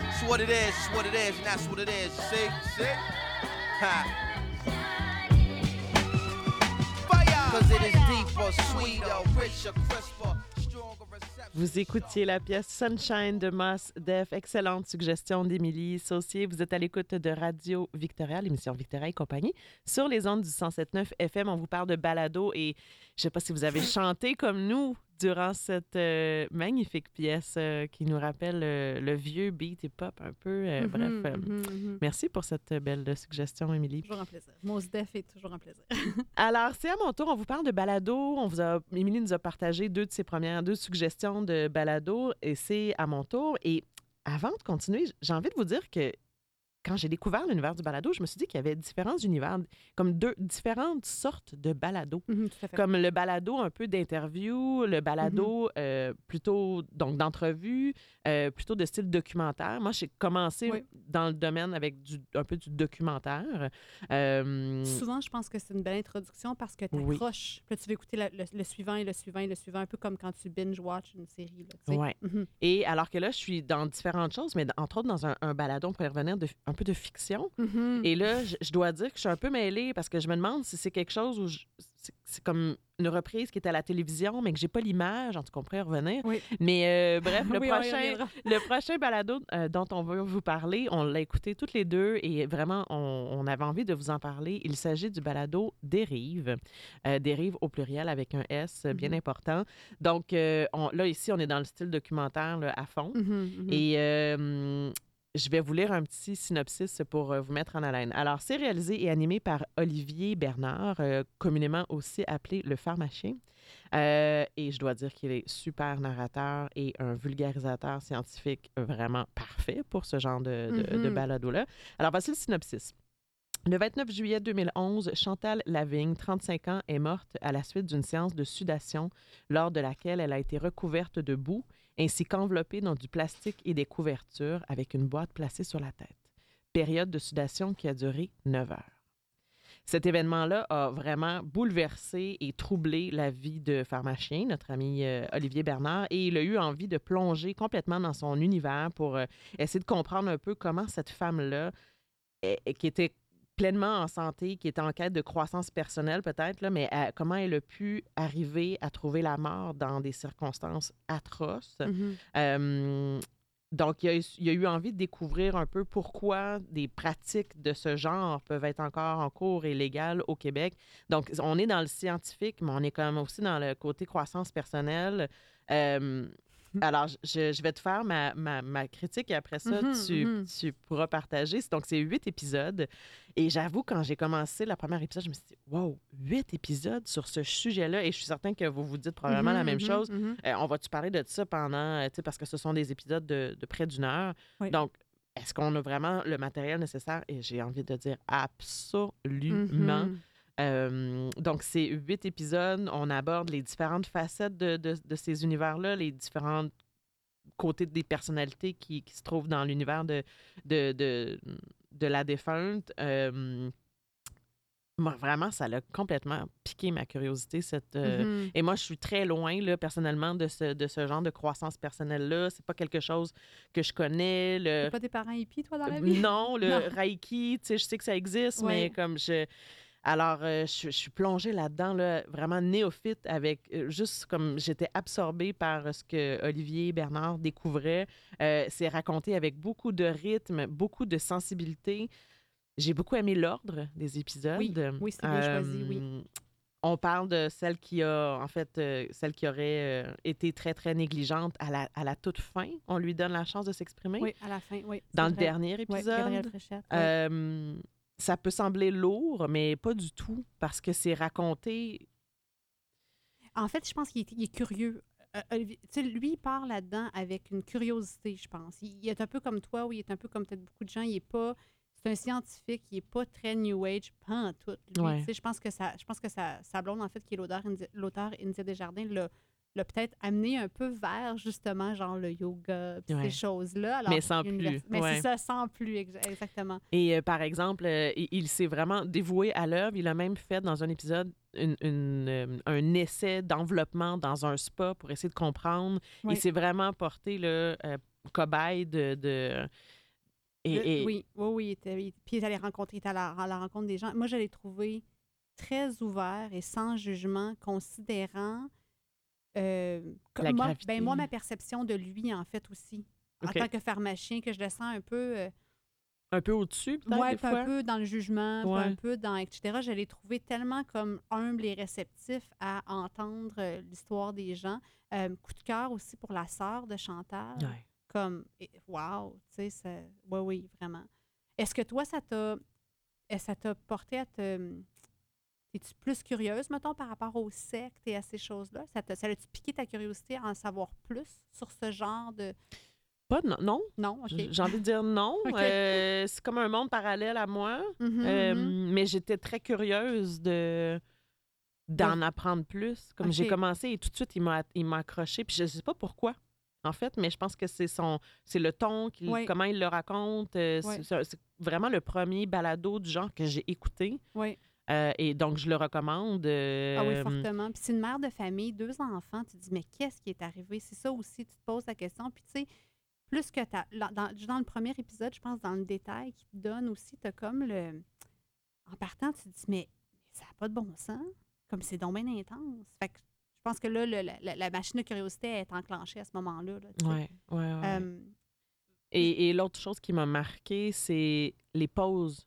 It's what it is, it's what it is, and that's what it is. See? See? Ha. Fire! Cause it is deeper, sweeter, richer, crisper, stronger reception. Vous écoutiez la pièce Sunshine de Moss Def. Excellente suggestion d'Émilie Saucier. Vous êtes à l'écoute de Radio Victoria, l'émission Victoria et compagnie. Sur les ondes du 107.9 FM, on vous parle de balado et je ne sais pas si vous avez chanté comme nous durant cette euh, magnifique pièce euh, qui nous rappelle euh, le vieux beat et pop un peu. Mhm, Bref, mhm, mhm. merci pour cette belle suggestion, Émilie. Toujours un plaisir. Mos Def est toujours un plaisir. Alors, c'est à mon tour. On vous parle de balado. On vous a, Émilie nous a partagé deux de ses premières, deux suggestions de balado et c'est à mon tour. Et avant de continuer, j'ai envie de vous dire que quand j'ai découvert l'univers du balado, je me suis dit qu'il y avait différents univers, comme deux différentes sortes de balado. Mhm. Comme le balado un peu d'interview, le balado euh, plutôt donc d'entrevue, euh, plutôt de style documentaire. Moi, j'ai commencé Oui. dans le domaine avec du, un peu du documentaire. Euh, Souvent, je pense que c'est une belle introduction parce que tu Oui. accroches. Puis là, tu vas écouter la- le, le suivant et le suivant et le suivant, un peu comme quand tu binge-watch une série. Là. Ouais. Mhm. Et alors que là, je suis dans différentes choses, mais entre autres dans un, un balado, on pourrait revenir de, un peu de fiction. Mhm. Et là, je, je dois dire que je suis un peu mêlée parce que je me demande si c'est quelque chose où c'est, comme une reprise qui est à la télévision, mais que j'ai pas l'image. En tout cas, on pourrait y revenir. Oui. Mais euh, bref, le, Oui, prochain, le prochain balado euh, dont on va vous parler, on l'a écouté toutes les deux et vraiment, on, on avait envie de vous en parler. Il s'agit du balado Dérive. Euh, Dérive au pluriel avec un S euh, bien important. Donc, on- là, ici, on est dans le style documentaire là, à fond. Mhm, mhm. Et je vais vous lire un petit synopsis pour euh, vous mettre en haleine. Alors, c'est réalisé et animé par Olivier Bernard, euh, communément aussi appelé le pharmacien. Euh, et je dois dire qu'il est super narrateur et un vulgarisateur scientifique vraiment parfait pour ce genre de, de, de Mhm. balado-là. Alors, voici le synopsis. Le 29 juillet 2011, Chantal Lavigne, 35 ans, est morte à la suite d'une séance de sudation lors de laquelle elle a été recouverte de boue ainsi qu'enveloppée dans du plastique et des couvertures avec une boîte placée sur la tête. Période de sudation qui a duré 9 heures. cet événement-là a vraiment bouleversé et troublé la vie de Pharmacien, notre ami euh, Olivier Bernard, et il a eu envie de plonger complètement dans son univers pour euh, essayer de comprendre un peu comment cette femme-là, qui était pleinement en santé, qui était en quête de croissance personnelle peut-être, là, mais euh, comment elle a pu arriver à trouver la mort dans des circonstances atroces? Euh, donc, il y, a, eu- il y a eu envie de découvrir un peu pourquoi des pratiques de ce genre peuvent être encore en cours et légales au Québec. Donc, on est dans le scientifique, mais on est quand même aussi dans le côté croissance personnelle. Euh, alors, je, je vais te faire ma, ma, ma critique et après ça, Mhm, tu, mhm. tu pourras partager. Donc, c'est huit épisodes. Et j'avoue, quand j'ai commencé le premier épisode, je me suis dit, wow, huit épisodes sur ce sujet-là. Et je suis certain que vous vous dites probablement la même chose. Euh, on va-tu parler de ça pendant, tu sais, parce que ce sont des épisodes de, de près d'une heure. Oui. Donc, est-ce qu'on a vraiment le matériel nécessaire? Et j'ai envie de dire absolument. Euh, donc, c'est huit épisodes. On aborde les différentes facettes de, de- de ces univers-là, les différents côtés des personnalités qui, qui se trouvent dans l'univers de, de, de, la défunte. Euh, moi, vraiment, ça l'a complètement piqué ma curiosité, cette, euh, Mhm. et moi, je suis très loin, là, personnellement, de ce, de ce genre de croissance personnelle-là. C'est pas quelque chose que je connais. Le... T'as pas des parents hippies, toi, dans la vie? Non, le Non. Reiki, tu sais, je sais que ça existe, Ouais. mais comme je. Alors, euh, je, je suis plongée là-dedans, là, vraiment néophyte, avec euh, juste comme j'étais absorbée par ce que Olivier Bernard découvrait. Euh, c'est raconté avec beaucoup de rythme, beaucoup de sensibilité. J'ai beaucoup aimé l'ordre des épisodes. Oui, oui, c'est bien choisi, oui. Euh, On parle de celle qui a, en fait, euh, celle qui aurait euh, été très, très négligente à la, à la toute fin. On lui donne la chance de s'exprimer. Oui, à la fin, oui. Dans le vrai. dernier épisode. Oui. Ça peut sembler lourd, mais pas du tout, parce que c'est raconté. En fait, je pense qu'il est, curieux. Euh, lui, il part là-dedans avec une curiosité, je pense. Il, il est un peu comme toi, ou il est un peu comme peut-être beaucoup de gens. Il est pas. C'est un scientifique, il est pas très New Age, pas en tout. Lui, Ouais. je pense que ça, je pense que sa, sa blonde, en fait, qui est l'auteur India Desjardins, l'a l'a peut-être amené un peu vers justement genre le yoga, Ouais. ces choses-là. Alors, Mais sans plus, Mais ouais. c'est ça, sans plus, ex- exactement. Et euh, par exemple, euh, il, il s'est vraiment dévoué à l'œuvre. Il a même fait dans un épisode une- une, euh, un essai d'enveloppement dans un spa pour essayer de comprendre. Oui. Il s'est vraiment porté le cobaye de. de- et, Le- et- Oui, oui, oui. il était- il- puis il est allé rencontrer, il est allé à la, à la rencontre des gens. Moi, je l'ai trouvé très ouvert et sans jugement, considérant euh, La moi, ben, moi, ma perception de lui, en fait, aussi. En tant que pharmacien, que je le sens un peu, euh, un peu au-dessus, peut-être, puis un peu dans le jugement, Ouais. un peu dans, etc. Je l'ai trouvé tellement comme humble et réceptif à entendre euh, l'histoire des gens. Coup de cœur aussi pour la sœur de Chantal Ouais. comme wow, tu sais, oui, oui, vraiment. Est-ce que toi, ça t'a ça t'a porté à te. Es-tu plus curieuse, mettons, par rapport aux sectes et à ces choses-là? Ça t'a- ça a-tu piqué ta curiosité à en savoir plus sur ce genre de. Pas, non, non. J'ai envie de dire non. Euh, c'est comme un monde parallèle à moi. Mhm, Euh, mhm. Mais j'étais très curieuse de d'en apprendre plus. Comme j'ai commencé et tout de suite, il m'a il m'a accroché. Puis je sais pas pourquoi, en fait, mais je pense que c'est son c'est le ton, comment il le raconte. Euh, c'est vraiment le premier balado du genre que j'ai écouté. Oui. Euh, et donc, je le recommande. Ah oui, euh, fortement. Puis c'est une mère de famille, deux enfants, tu te dis, mais qu'est-ce qui est arrivé? C'est ça aussi, tu te poses la question. Puis tu sais, plus que là, dans, dans le premier épisode, je pense, dans le détail qui te donne aussi, tu as comme le. En partant, tu te dis, mais, mais ça n'a pas de bon sens. Comme c'est donc bien intense. Fait que je pense que là, le- la, la- machine de curiosité est enclenchée à ce moment-là. là, sais. ouais, ouais, ouais. Euh, Et, et l'autre chose qui m'a marqué, c'est les pauses.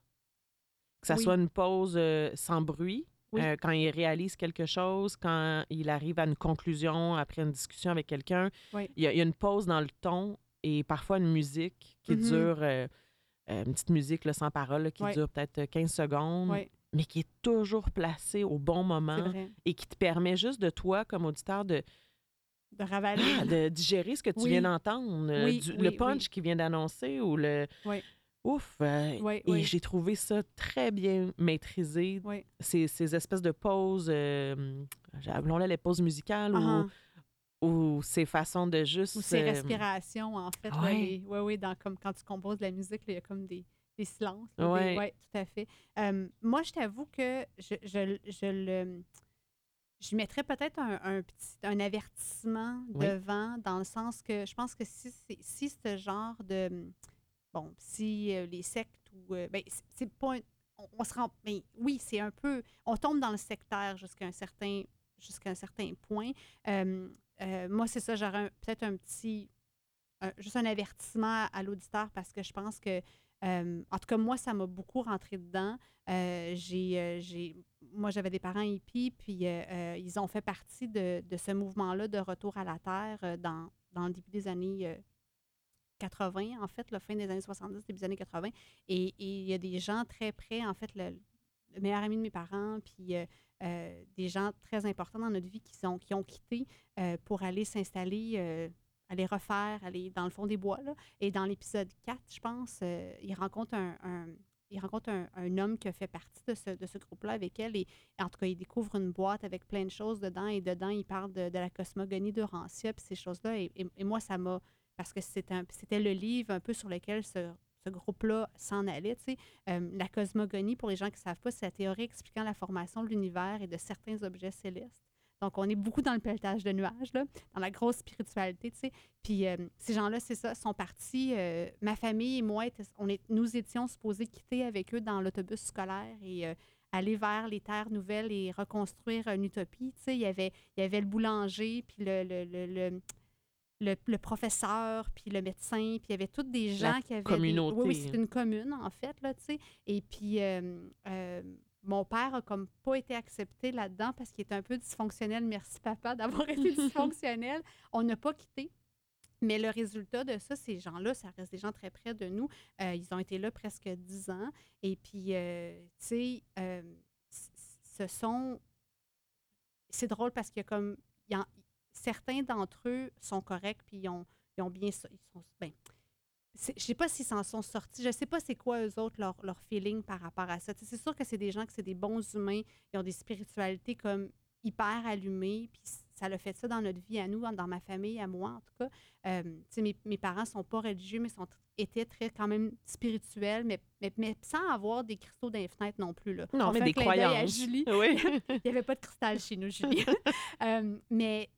Que ça Oui. soit une pause euh, sans bruit, Oui. euh, quand il réalise quelque chose, quand il arrive à une conclusion après une discussion avec quelqu'un. Oui. Il, y a, il y a une pause dans le ton et parfois une musique qui Mhm. dure, euh, une petite musique là, sans parole, là, qui dure peut-être 15 secondes, mais qui est toujours placée au bon moment et qui te permet juste de toi, comme auditeur, de, De ravaler. ah, de digérer ce que tu Oui. viens d'entendre, Oui, du- oui, le punch qu'il vient d'annoncer ou le. Oui. Ouf! euh, Oui, et oui. j'ai trouvé ça très bien maîtrisé. Oui. Ces, ces espèces de pauses, euh, appelons-les les pauses musicales Ah, ou, ou ces façons de juste. Ou ces euh, respirations, en fait. ouais. les- ouais, oui, dans, comme quand tu composes de la musique, il y a comme des, des silences. des- Ouais. tout à fait. Euh, moi, je t'avoue que je, je, je le. Je mettrais peut-être un, un petit un avertissement Oui. devant, dans le sens que je pense que si, si ce genre de. Bon, si euh, les sectes ou. euh, ben, c'est- pas. un- on, se rend. ben, oui, c'est un peu. On tombe dans le sectaire jusqu'à un certain, jusqu'à un certain point. Euh, moi, c'est ça, j'aurais peut-être un petit. juste un avertissement à l'auditeur parce que je pense que. en tout cas, moi, ça m'a beaucoup rentré dedans. J'ai, moi, j'avais des parents hippies, puis ils ont fait partie de, de ce mouvement-là de retour à la Terre dans, dans le début des années 80, en fait, la fin des années 70, début des années 80. Et il y a des gens très près, en fait, le, le meilleur ami de mes parents, puis euh, euh, des gens très importants dans notre vie qui, sont, qui ont quitté euh, pour aller s'installer, aller refaire, aller dans le fond des bois. Et dans l'épisode 4, je pense, il rencontre un, il rencontre un, homme qui a fait partie de ce, de ce groupe-là avec elle. Et, en tout cas, il découvre une boîte avec plein de choses dedans. Et dedans, il parle de, de la cosmogonie d'Urantia, puis ces choses-là. Et- et moi, ça m'a... Parce que c'était le livre un peu sur lequel ce, groupe-là s'en allait. tu sais. Euh, la cosmogonie, pour les gens qui ne savent pas, c'est la théorie expliquant la formation de l'univers et de certains objets célestes. Donc, on est beaucoup dans le pelletage de nuages, là, dans la grosse spiritualité, tu sais. Puis, euh, ces gens-là, c'est ça, sont partis. euh, ma famille et moi, on est, nous étions supposés quitter avec eux dans l'autobus scolaire et aller vers les terres nouvelles et reconstruire une utopie. Tu sais, il y avait, il y avait le boulanger, puis le, le, le- le professeur, puis le médecin, puis il y avait toutes des gens La qui avaient... des- communauté. Oui, oui, c'est une commune, en fait, là, tu sais. Et puis, euh, euh, mon père a comme pas été accepté là-dedans parce qu'il était un peu dysfonctionnel. Merci, papa, d'avoir été dysfonctionnel. On n'a pas quitté. Mais le résultat de ça, ces gens-là, ça reste des gens très près de nous. Euh, ils ont été là presque dix ans. Et puis, tu sais, ce sont... C'est drôle parce qu'il y a comme... il y en- certains d'entre eux sont corrects, puis ils ont, ils ont bien... Ils sont, ben, je sais pas s'ils s'en sont sortis. Je sais pas c'est quoi eux autres leur, leur feeling par rapport à ça. C'est sûr que c'est des gens que c'est des bons humains. Ils ont des spiritualités comme hyper allumées. Puis ça l'a fait ça dans notre vie à nous, dans ma famille, à moi en tout cas. Euh, mes, mes parents sont pas religieux, mais sont, étaient très quand même spirituels, mais, mais, mais sans avoir des cristaux dans les fenêtres non plus. Là. Non, On mais des à croyances. Julie. Oui. Il n'y avait pas de cristal chez nous, Julie. Euh, mais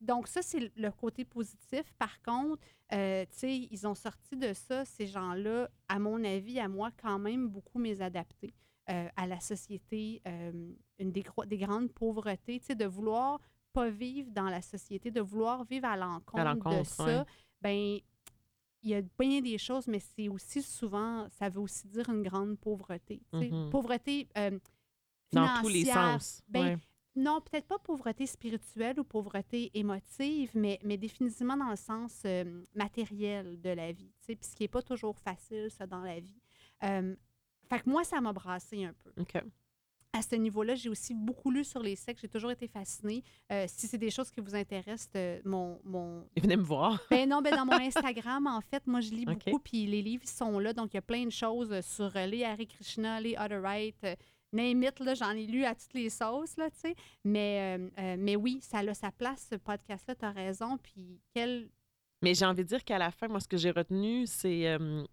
donc, ça, c'est le côté positif. Par contre, euh, tu sais, ils ont sorti de ça, ces gens-là, à mon avis, à moi, quand même beaucoup mésadaptés euh, à la société, euh, une des, grandes pauvretés, tu sais, de vouloir pas vivre dans la société, de vouloir vivre à l'encontre de ça. ouais. Ben, il y a bien des choses, mais c'est aussi souvent, ça veut aussi dire une grande pauvreté. Mhm. Pauvreté euh, Dans tous les sens. ben, ouais. Non, peut-être pas pauvreté spirituelle ou pauvreté émotive, mais, mais définitivement dans le sens euh, matériel de la vie, puis ce qui n'est pas toujours facile, ça, dans la vie. Euh, fait que moi, ça m'a brassé un peu. OK. À ce niveau-là, j'ai aussi beaucoup lu sur les sectes. J'ai toujours été fascinée. Euh, si c'est des choses qui vous intéressent, euh, mon, mon... Venez me voir. Ben non, ben dans mon Instagram, en fait, moi, je lis beaucoup, puis les livres sont là. Donc, il y a plein de choses sur les Hare Krishna, les Other Right, euh, name it, là, j'en ai lu à toutes les sauces, là, tu sais. Mais, euh, euh, mais oui, ça a sa place, ce podcast-là, tu as raison. Puis, quel... Mais j'ai envie de dire qu'à la fin, moi, ce que j'ai retenu, c'est euh,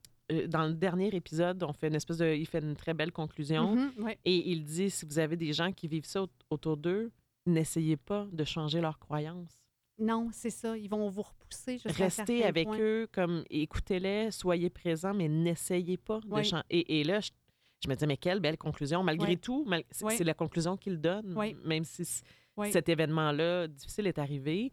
dans le dernier épisode, on fait une espèce de. Il fait une très belle conclusion. Mhm, ouais. Et il dit si vous avez des gens qui vivent ça au- autour d'eux, n'essayez pas de changer leurs croyances. Non, c'est ça. Ils vont vous repousser Restez avec point. eux, comme écoutez-les, soyez présents, mais n'essayez pas de Oui. Et, et là, je, je me disais, mais quelle belle conclusion. Malgré Oui. tout, mal- c'est Oui. la conclusion qu'il donne, Oui. même si cet événement-là difficile est arrivé.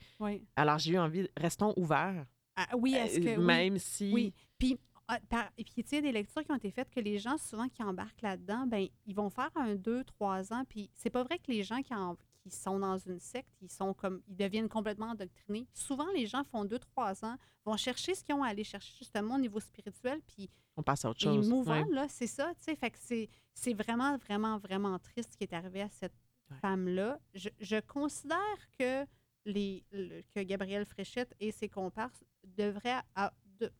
Alors, j'ai eu envie, restons ouverts. Ah, oui, est-ce Euh, que... oui? même si. Oui. Puis, ah, par- et puis, tu sais, il y a des lectures qui ont été faites que les gens, souvent, qui embarquent là-dedans, ben ils vont faire un, deux, trois ans. Puis, c'est pas vrai que les gens qui, en- qui sont dans une secte, ils sont comme, ils deviennent complètement endoctrinés. Souvent, les gens font deux, trois ans, vont chercher ce qu'ils ont à aller chercher, justement, au niveau spirituel, puis On passe à autre ils chose. Ouais. on, là, c'est ça, tu sais. Fait que c'est, c'est vraiment, vraiment, vraiment triste ce qui est arrivé à cette Ouais. femme-là. Je, je considère que, les, le- que Gabrielle Fréchette et ses comparses devraient... de-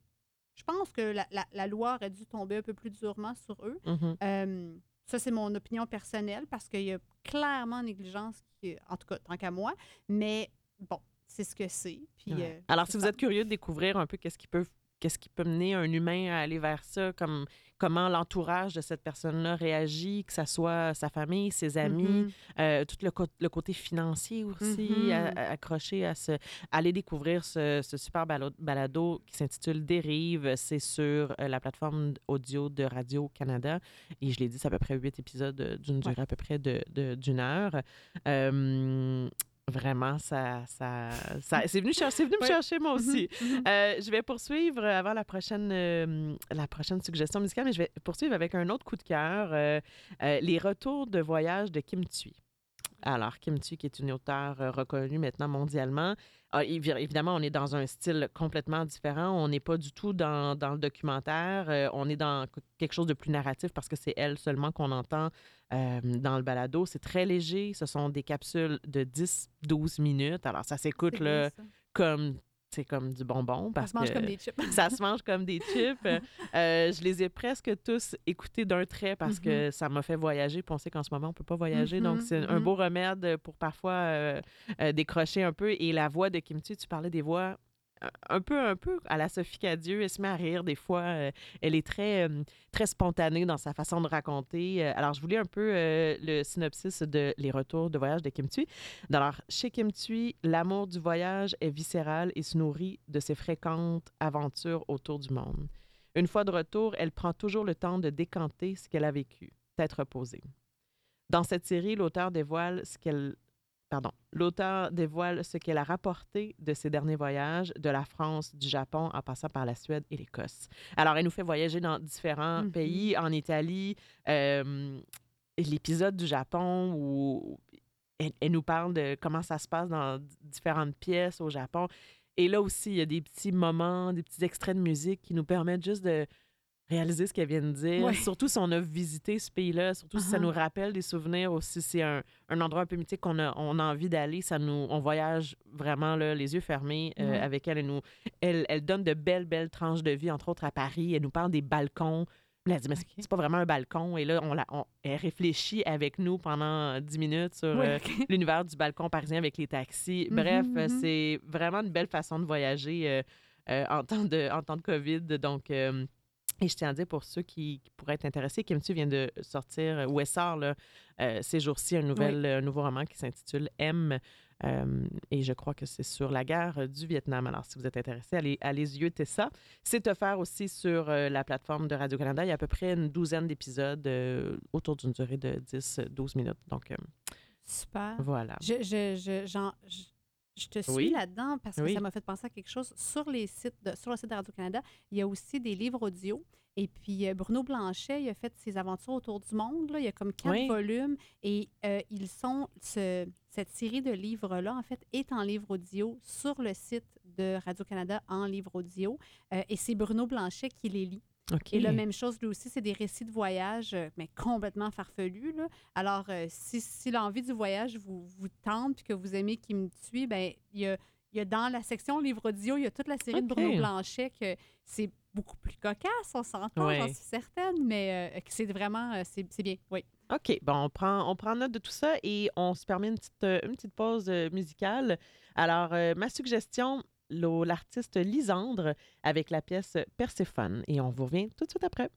je pense que la, la- la loi aurait dû tomber un peu plus durement sur eux. Mhm. Euh, ça, c'est mon opinion personnelle parce qu'il y a clairement négligence, qui, en tout cas, tant qu'à moi. Mais bon, c'est ce que c'est. Puis, Ouais. euh, Alors, si vous êtes curieux de découvrir un peu qu'est-ce qui peut qu'est-ce qui peut mener un humain à aller vers ça, comme comment l'entourage de cette personne-là réagit, que ce soit sa famille, ses amis, Mhm. euh, tout le, côté financier aussi, Mhm. à- à- accroché à ce... Aller découvrir ce, ce super balado qui s'intitule Dérive. C'est sur euh, la plateforme audio de Radio-Canada. Et je l'ai dit, c'est à peu près huit épisodes euh, d'une durée à peu près de- de- d'une heure. Euh, Vraiment, ça, ça, ça- c'est venu, me chercher moi aussi. Mhm. Euh, je vais poursuivre avant la prochaine, euh, la prochaine suggestion musicale, mais je vais poursuivre avec un autre coup de cœur, euh, les retours de voyage de Kim Thuy. Alors, Kim Thuy, qui est une auteure euh, reconnue maintenant mondialement, ah, évi- évidemment, on est dans un style complètement différent. On n'est pas du tout dans, dans le documentaire. euh, on est dans qu- quelque chose de plus narratif parce que c'est elle seulement qu'on entend euh, dans le balado. C'est très léger. Ce sont des capsules de 10-12 minutes. Alors, ça s'écoute comme, c'est comme du bonbon. Ça Parce se mange que comme des chips. ça se mange comme des chips. Euh, je les ai presque tous écoutés d'un trait parce que ça m'a fait voyager. Puis on sait qu'en ce moment, on ne peut pas voyager. Donc, Mhm, c'est un mhm. beau remède pour parfois euh, euh, décrocher un peu. Et la voix de Kim Chi, tu parlais des voix un peu, un peu à la Sophie Cadieux. Elle se met à rire des fois. euh, elle est très, euh, très spontanée dans sa façon de raconter. Euh, alors, je voulais un peu le synopsis de Les retours de voyage de Kim Thuy. Alors, chez Kim Thuy, l'amour du voyage est viscéral et se nourrit de ses fréquentes aventures autour du monde. Une fois de retour, elle prend toujours le temps de décanter ce qu'elle a vécu, d'être reposée. Dans cette série, l'auteur dévoile ce qu'elle Pardon. L'auteur dévoile ce qu'elle a rapporté de ses derniers voyages, de la France, du Japon, en passant par la Suède et l'Écosse. Alors, elle nous fait voyager dans différents Mhm. pays, en Italie, euh, l'épisode du Japon où elle, elle nous parle de comment ça se passe dans différentes pièces au Japon. Et là aussi, il y a des petits moments, des petits extraits de musique qui nous permettent juste de réaliser ce qu'elle vient de dire. Ouais. Surtout si on a visité ce pays-là, surtout si ça Uh-huh. nous rappelle des souvenirs, ou si c'est un, un endroit un peu mythique qu'on a, on a envie d'aller, ça nous, on voyage vraiment là, les yeux fermés euh, Ouais. avec elle. Elle, nous, elle. Elle donne de belles, belles tranches de vie, entre autres à Paris. Elle nous parle des balcons. Elle a dit, mais c'est- Ok. c'est pas vraiment un balcon. Et là, on, la- on- elle réfléchit avec nous pendant 10 minutes sur euh, l'univers du balcon parisien avec les taxis. Mhm, Bref, mhm. euh, c'est vraiment une belle façon de voyager euh, euh, en, temps de, en temps de COVID. Donc, et je tiens à dire pour ceux qui, qui pourraient être intéressés, Kim Thu vient de sortir, euh, ou elle sort là, euh, ces jours-ci, un, nouvel, un nouveau roman qui s'intitule M. Euh, et je crois que c'est sur la guerre du Vietnam. Alors, si vous êtes intéressé, allez, allez yeux ça. C'est offert aussi sur euh, la plateforme de Radio-Canada. Il y a à peu près une douzaine d'épisodes euh, autour d'une durée de 10-12 minutes. Donc, euh, Super. voilà. Je, je, je, j'en- je, te suis Oui. là-dedans parce que Oui. ça m'a fait penser à quelque chose. Sur, les sites de, sur le site de Radio-Canada, il y a aussi des livres audio. Et puis, euh, Bruno Blanchet, il a fait ses aventures autour du monde. là. Il y a comme quatre Oui. volumes. Et euh, ils sont. ce- cette série de livres-là, en fait, est en livre audio sur le site de Radio-Canada en livre audio. Euh, et c'est Bruno Blanchet qui les lit. Et la même chose, lui aussi, c'est des récits de voyage, euh, mais complètement farfelus. là. Alors, euh, si, si l'envie du voyage vous, vous tente puis que vous aimez qui me tue, ben il y a, il y a dans la section livre audio, il y a toute la série de. Bruno Blanchet que c'est beaucoup plus cocasse, on s'entend, Ouais. j'en suis certaine, mais euh, c'est vraiment, euh, c'est bien, oui. OK, bon, on prend, on prend note de tout ça et on se permet une petite, une petite pause musicale. Alors, ma suggestion, l'artiste Lisandre avec la pièce Perséphone. Et on vous revient tout de suite après.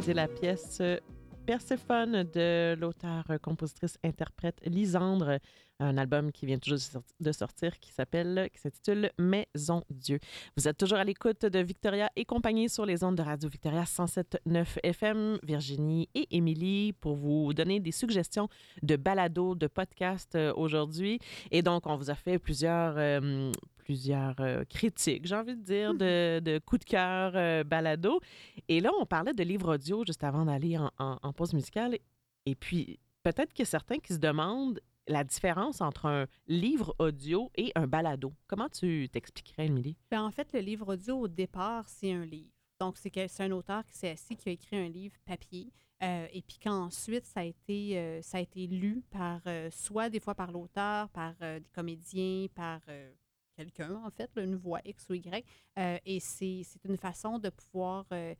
Entendiez la pièce euh, Perséphone de l'auteur-compositrice-interprète Lisandre, un album qui vient toujours de sorti- de sortir qui s'appelle, qui s'intitule Maison Dieu. Vous êtes toujours à l'écoute de Victoria et compagnie sur les ondes de Radio Victoria 107.9 FM. Virginie et Émilie pour vous donner des suggestions de balados, de podcasts euh, aujourd'hui. Et donc, on vous a fait plusieurs, euh, plusieurs euh, critiques, j'ai envie de dire, de, de coups de cœur euh, balado. Et là, on parlait de livres audio juste avant d'aller en, en- en pause musicale. Et puis, peut-être qu'il y a certains qui se demandent la différence entre un livre audio et un balado. Comment tu t'expliquerais, Émilie? Ben, en fait, le livre audio, au départ, c'est un livre. Donc, c'est un auteur qui s'est assis, qui a écrit un livre papier, euh, et puis qu'ensuite, ça, a été, euh, ça a été lu par, euh, soit des fois par l'auteur, par des comédiens, par quelqu'un, en fait, une voix X ou Y. Euh, et c'est une façon de pouvoir euh,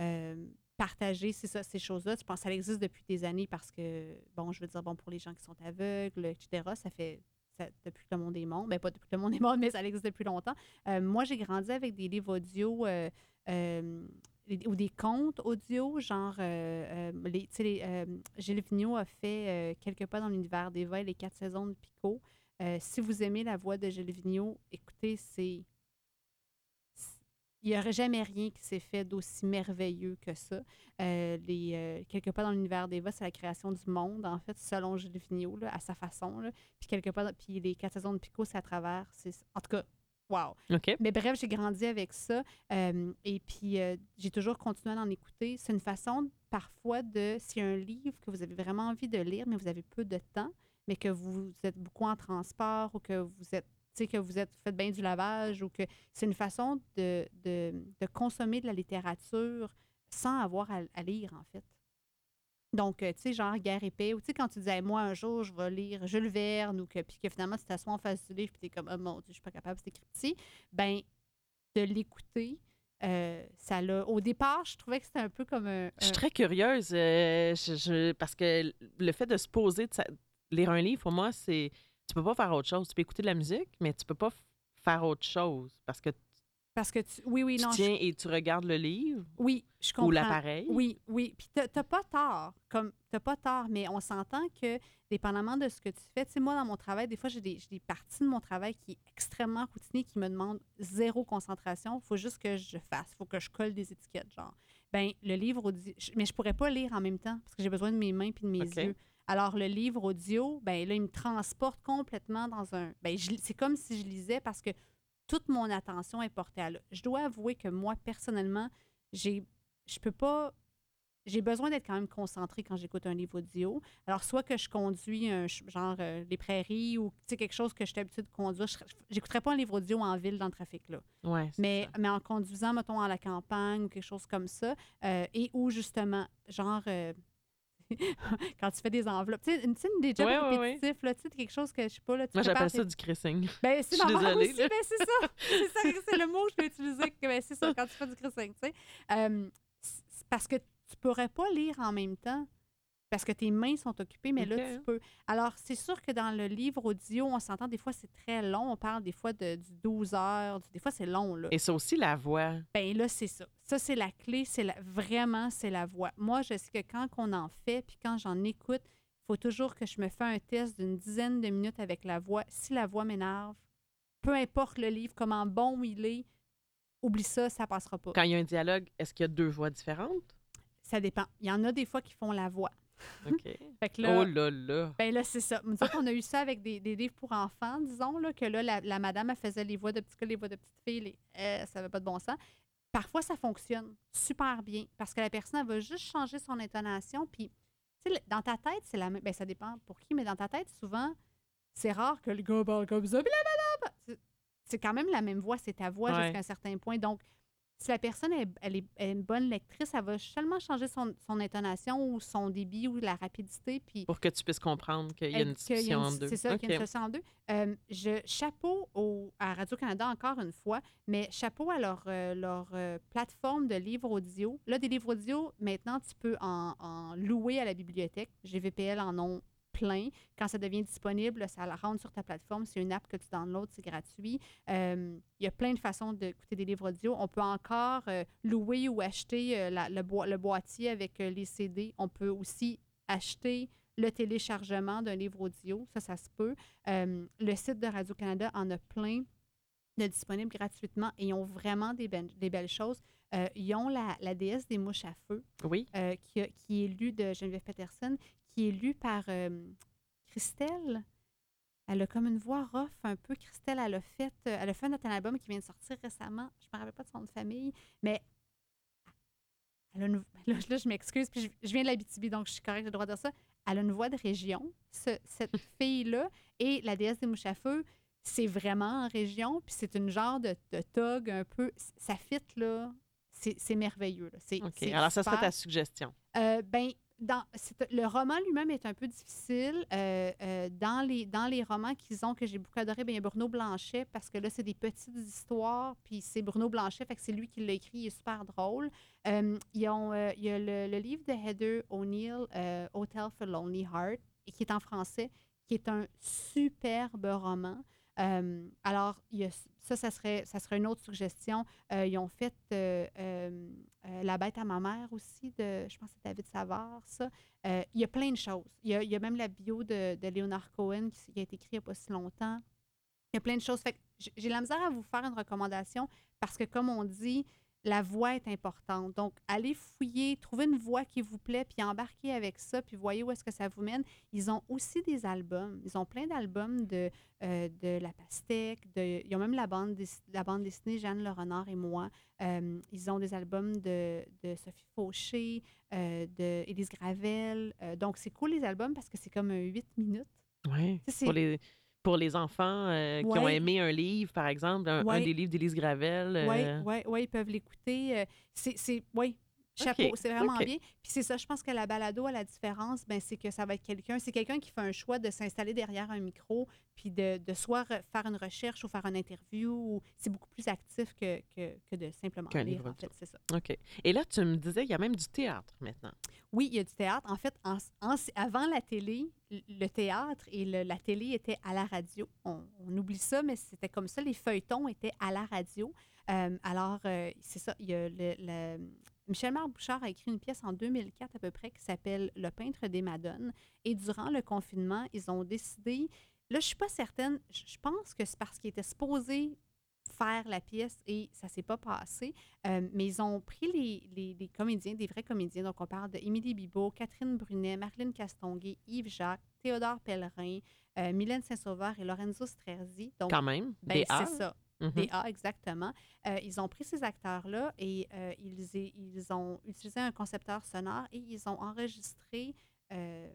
euh, partager ça, ces choses-là. Je pense que ça existe depuis des années parce que, bon, je veux dire, bon, pour les gens qui sont aveugles, etc., ça fait depuis que le monde est monde. Ben, pas depuis que le monde est monde, mais ça existe depuis longtemps. Euh, moi, j'ai grandi avec des livres audio ou des contes audio, genre, les, les, Gilles Vigneault a fait Quelque pas dans l'univers d'Eva et les quatre saisons de Pico. Euh, si vous aimez la voix de Gilles Vigneault, écoutez, c'est. Il n'y aurait jamais rien qui s'est fait d'aussi merveilleux que ça. Euh, les, euh, quelque part dans l'univers d'Eva, c'est la création du monde, en fait, selon Gilles Vigneault, là, à sa façon. là. Puis quelque part, dans- puis les quatre saisons de Pico, c'est à travers. En tout cas, wow. OK. Mais bref, j'ai grandi avec ça. et puis, j'ai toujours continué à en écouter. C'est une façon, parfois, de. S'il y a un livre que vous avez vraiment envie de lire, mais vous avez peu de temps, mais que vous êtes beaucoup en transport ou que vous êtes. Que vous êtes faites bien du lavage ou que c'est une façon de, de, de consommer de la littérature sans avoir à, à lire, en fait. Donc, euh, tu sais, genre Guerre paix, ou tu sais, quand tu disais, moi, un jour, je vais lire Jules Verne, ou que, puis que finalement, tu t'assois en face du livre, puis t'es comme, oh mon Dieu, je suis pas capable, c'est écrit petit, ben, de l'écouter, euh, ça l'a. Au départ, je trouvais que c'était un peu comme un. Je suis très curieuse euh, je- je- parce que le fait de se poser, de sa- lire un livre, pour moi, c'est. Tu peux pas faire autre chose. Tu peux écouter de la musique, mais tu peux pas faire autre chose parce que Parce que tu. Oui, oui, tu non. je- tiens et tu regardes le livre Oui, je comprends. ou l'appareil. Oui, oui. Puis t'as pas tort, comme t'as pas tort, mais on s'entend que dépendamment de ce que tu fais, tu sais, moi dans mon travail, des fois j'ai des, j'ai des parties de mon travail qui est extrêmement routinier, qui me demandent zéro concentration. Il faut juste que je fasse, il faut que je colle des étiquettes, genre. Ben le livre mais je pourrais pas lire en même temps parce que j'ai besoin de mes mains puis de mes yeux. Alors le livre audio, ben là il me transporte complètement dans un, ben c'est comme si je lisais parce que toute mon attention est portée à là. Je dois avouer que moi personnellement, j'ai je peux pas. J'ai besoin d'être quand même concentrée quand j'écoute un livre audio. Alors, soit que je conduis un genre euh, les prairies ou tu sais, quelque chose que je suis habituée de conduire. Je n'écouterais pas un livre audio en ville dans le trafic. Là. Ouais, Mais, ça. mais en conduisant, mettons, à la campagne ou quelque chose comme ça, euh, et où justement, genre, euh, quand tu fais des enveloppes, tu sais, une, sais, des jobs Ouais, ouais, ouais. répétitifs, là, sais, quelque chose que je sais pas, là, tu Moi, j'appelle ça du crissing. ben, c'est normal aussi, ben, c'est ça. C'est ça, c'est le mot que je vais utiliser. Ben, c'est ça, quand tu fais du crissing, tu sais. Euh, parce que tu pourrais pas lire en même temps. Parce que tes mains sont occupées, mais là, tu peux. Alors, c'est sûr que dans le livre audio, on s'entend, des fois, c'est très long. On parle des fois de, du 12 heures. du- Des fois, c'est long, là. Et c'est aussi la voix. Ben là, c'est ça. Ça, c'est la clé. C'est la- vraiment, c'est la voix. Moi, je sais que quand on en fait, puis quand j'en écoute, il faut toujours que je me fais un test d'une dizaine de minutes avec la voix. Si la voix m'énerve, peu importe le livre, comment bon il est, oublie ça, ça passera pas. Quand il y a un dialogue, est-ce qu'il y a deux voix différentes? Ça dépend. Il y en a des fois qui font la voix. OK. Fait que là, oh là là. Ben là, c'est ça. Nous autres, on a eu ça avec des, des livres pour enfants, disons, là, que là, la, la madame, elle faisait les voix de petits gars, les voix de petites filles, les, euh, ça n'avait pas de bon sens. Parfois, ça fonctionne super bien parce que la personne, elle va juste changer son intonation. Puis, tu sais, dans ta tête, c'est la même. Ben, ça dépend pour qui, mais dans ta tête, souvent, c'est rare que le gars parle comme ça. Puis la madame. c'est- C'est quand même la même voix, c'est ta voix Ouais. jusqu'à un certain point. Donc, si la personne est, elle est, elle est une bonne lectrice, elle va seulement changer son, son intonation ou son débit ou la rapidité. Puis, Pour que tu puisses comprendre qu'il y a une discussion en deux. C'est ça, qu'il y a une discussion en deux. Euh, je, chapeau au, à Radio-Canada encore une fois, mais chapeau à leur, euh, leur euh, plateforme de livres audio. Là, des livres audio, maintenant, tu peux en, en louer à la bibliothèque. GVPL en ont plein. Quand ça devient disponible, ça la rentre sur ta plateforme. C'est une app que tu downloads, c'est gratuit. Euh, Il y a plein de façons d'écouter des livres audio. On peut encore euh, louer ou acheter euh, la- le, boîtier avec les CD. On peut aussi acheter le téléchargement d'un livre audio. Ça, ça se peut. Le site de Radio-Canada en a plein de disponibles gratuitement et ils ont vraiment des, ben- des belles choses. Euh, ils ont la, la déesse des mouches à feu Oui. euh, qui, qui est lue de Geneviève Peterson, qui est lue par euh, Christelle. Elle a comme une voix rough un peu. Christelle, elle a fait, euh, elle a fait un album qui vient de sortir récemment. Je me rappelle pas de son nom de famille, mais elle a une- là, là, je m'excuse, puis je, je viens de l'Abitibi, donc je suis correcte, j'ai le droit de dire ça. Elle a une voix de région, ce- cette fille-là. Et la déesse des mouches à feu, c'est vraiment en région, puis c'est une genre de, de tog un peu. Ça fit, là. C'est merveilleux. là. OK. Alors, ça serait ta suggestion. Euh, ben, le roman lui-même est un peu difficile. Euh, euh, dans, les, dans les romans qu'ils ont, que j'ai beaucoup adoré, ben, il y a Bruno Blanchet, parce que là, c'est des petites histoires, puis c'est Bruno Blanchet, fait que c'est lui qui l'a écrit, il est super drôle. Euh, il y a le, livre de Heather O'Neill, Hotel for Lonely Heart, qui est en français, qui est un superbe roman. Euh, alors, ça, ça serait, ça serait une autre suggestion. Euh, ils ont fait euh, La bête à ma mère aussi, de, je pense que c'est David Savard, ça. Il y a plein de choses. Il y a, même la bio de, de Leonard Cohen qui, a été écrite il n'y a pas si longtemps. Il y a plein de choses. J'ai la misère à vous faire une recommandation parce que, comme on dit, la voix est importante. Donc, allez fouiller, trouvez une voix qui vous plaît, puis embarquez avec ça, puis voyez où est-ce que ça vous mène. Ils ont aussi des albums. Ils ont plein d'albums de, euh, de La Pastèque. De, ils ont même la bande, la bande dessinée Jeanne Le Renard et moi. Euh, ils ont des albums de, de Sophie Fauché, euh, de Élise Gravel. Euh, donc, c'est cool les albums parce que c'est comme un 8 minutes. Oui. Pour les, pour les enfants euh, qui ont aimé un livre, par exemple, un, des livres d'Élise Gravel. euh, Oui, ouais, ouais, ils peuvent l'écouter. Euh, c'est, oui, chapeau, Ok, c'est vraiment bien. Puis c'est ça, je pense que la balado, à la différence, ben, c'est que ça va être quelqu'un, c'est quelqu'un qui fait un choix de s'installer derrière un micro, puis de, de soit re- faire une recherche ou faire une interview. C'est beaucoup plus actif que, que, que de simplement Qu'un lire, livre en fait, c'est ça. OK. Et là, tu me disais, il y a même du théâtre maintenant. Oui, il y a du théâtre. En fait, en- en- avant la télé, le théâtre et la télé étaient à la radio. On, oublie ça, mais c'était comme ça. Les feuilletons étaient à la radio. Euh, alors, euh, c'est ça. Michel Marc Bouchard a écrit une pièce en 2004 à peu près qui s'appelle Le peintre des Madones. Et durant le confinement, ils ont décidé. Là, je suis pas certaine. Je pense que c'est parce qu'ils étaient supposés faire la pièce et ça s'est pas passé. Euh, mais ils ont pris les, les- les comédiens, des vrais comédiens. Donc, on parle de Émilie Bibot, Catherine Brunet, Marlène Castonguay, Yves Jacques, Théodore Pellerin, euh, Mylène Saint-Sauveur et Lorenzo Strerzi. Donc, Quand même. ben, c'est ça. Des A, exactement. Euh, ils ont pris ces acteurs-là et euh, ils, ils ont utilisé un concepteur sonore et ils ont enregistré euh,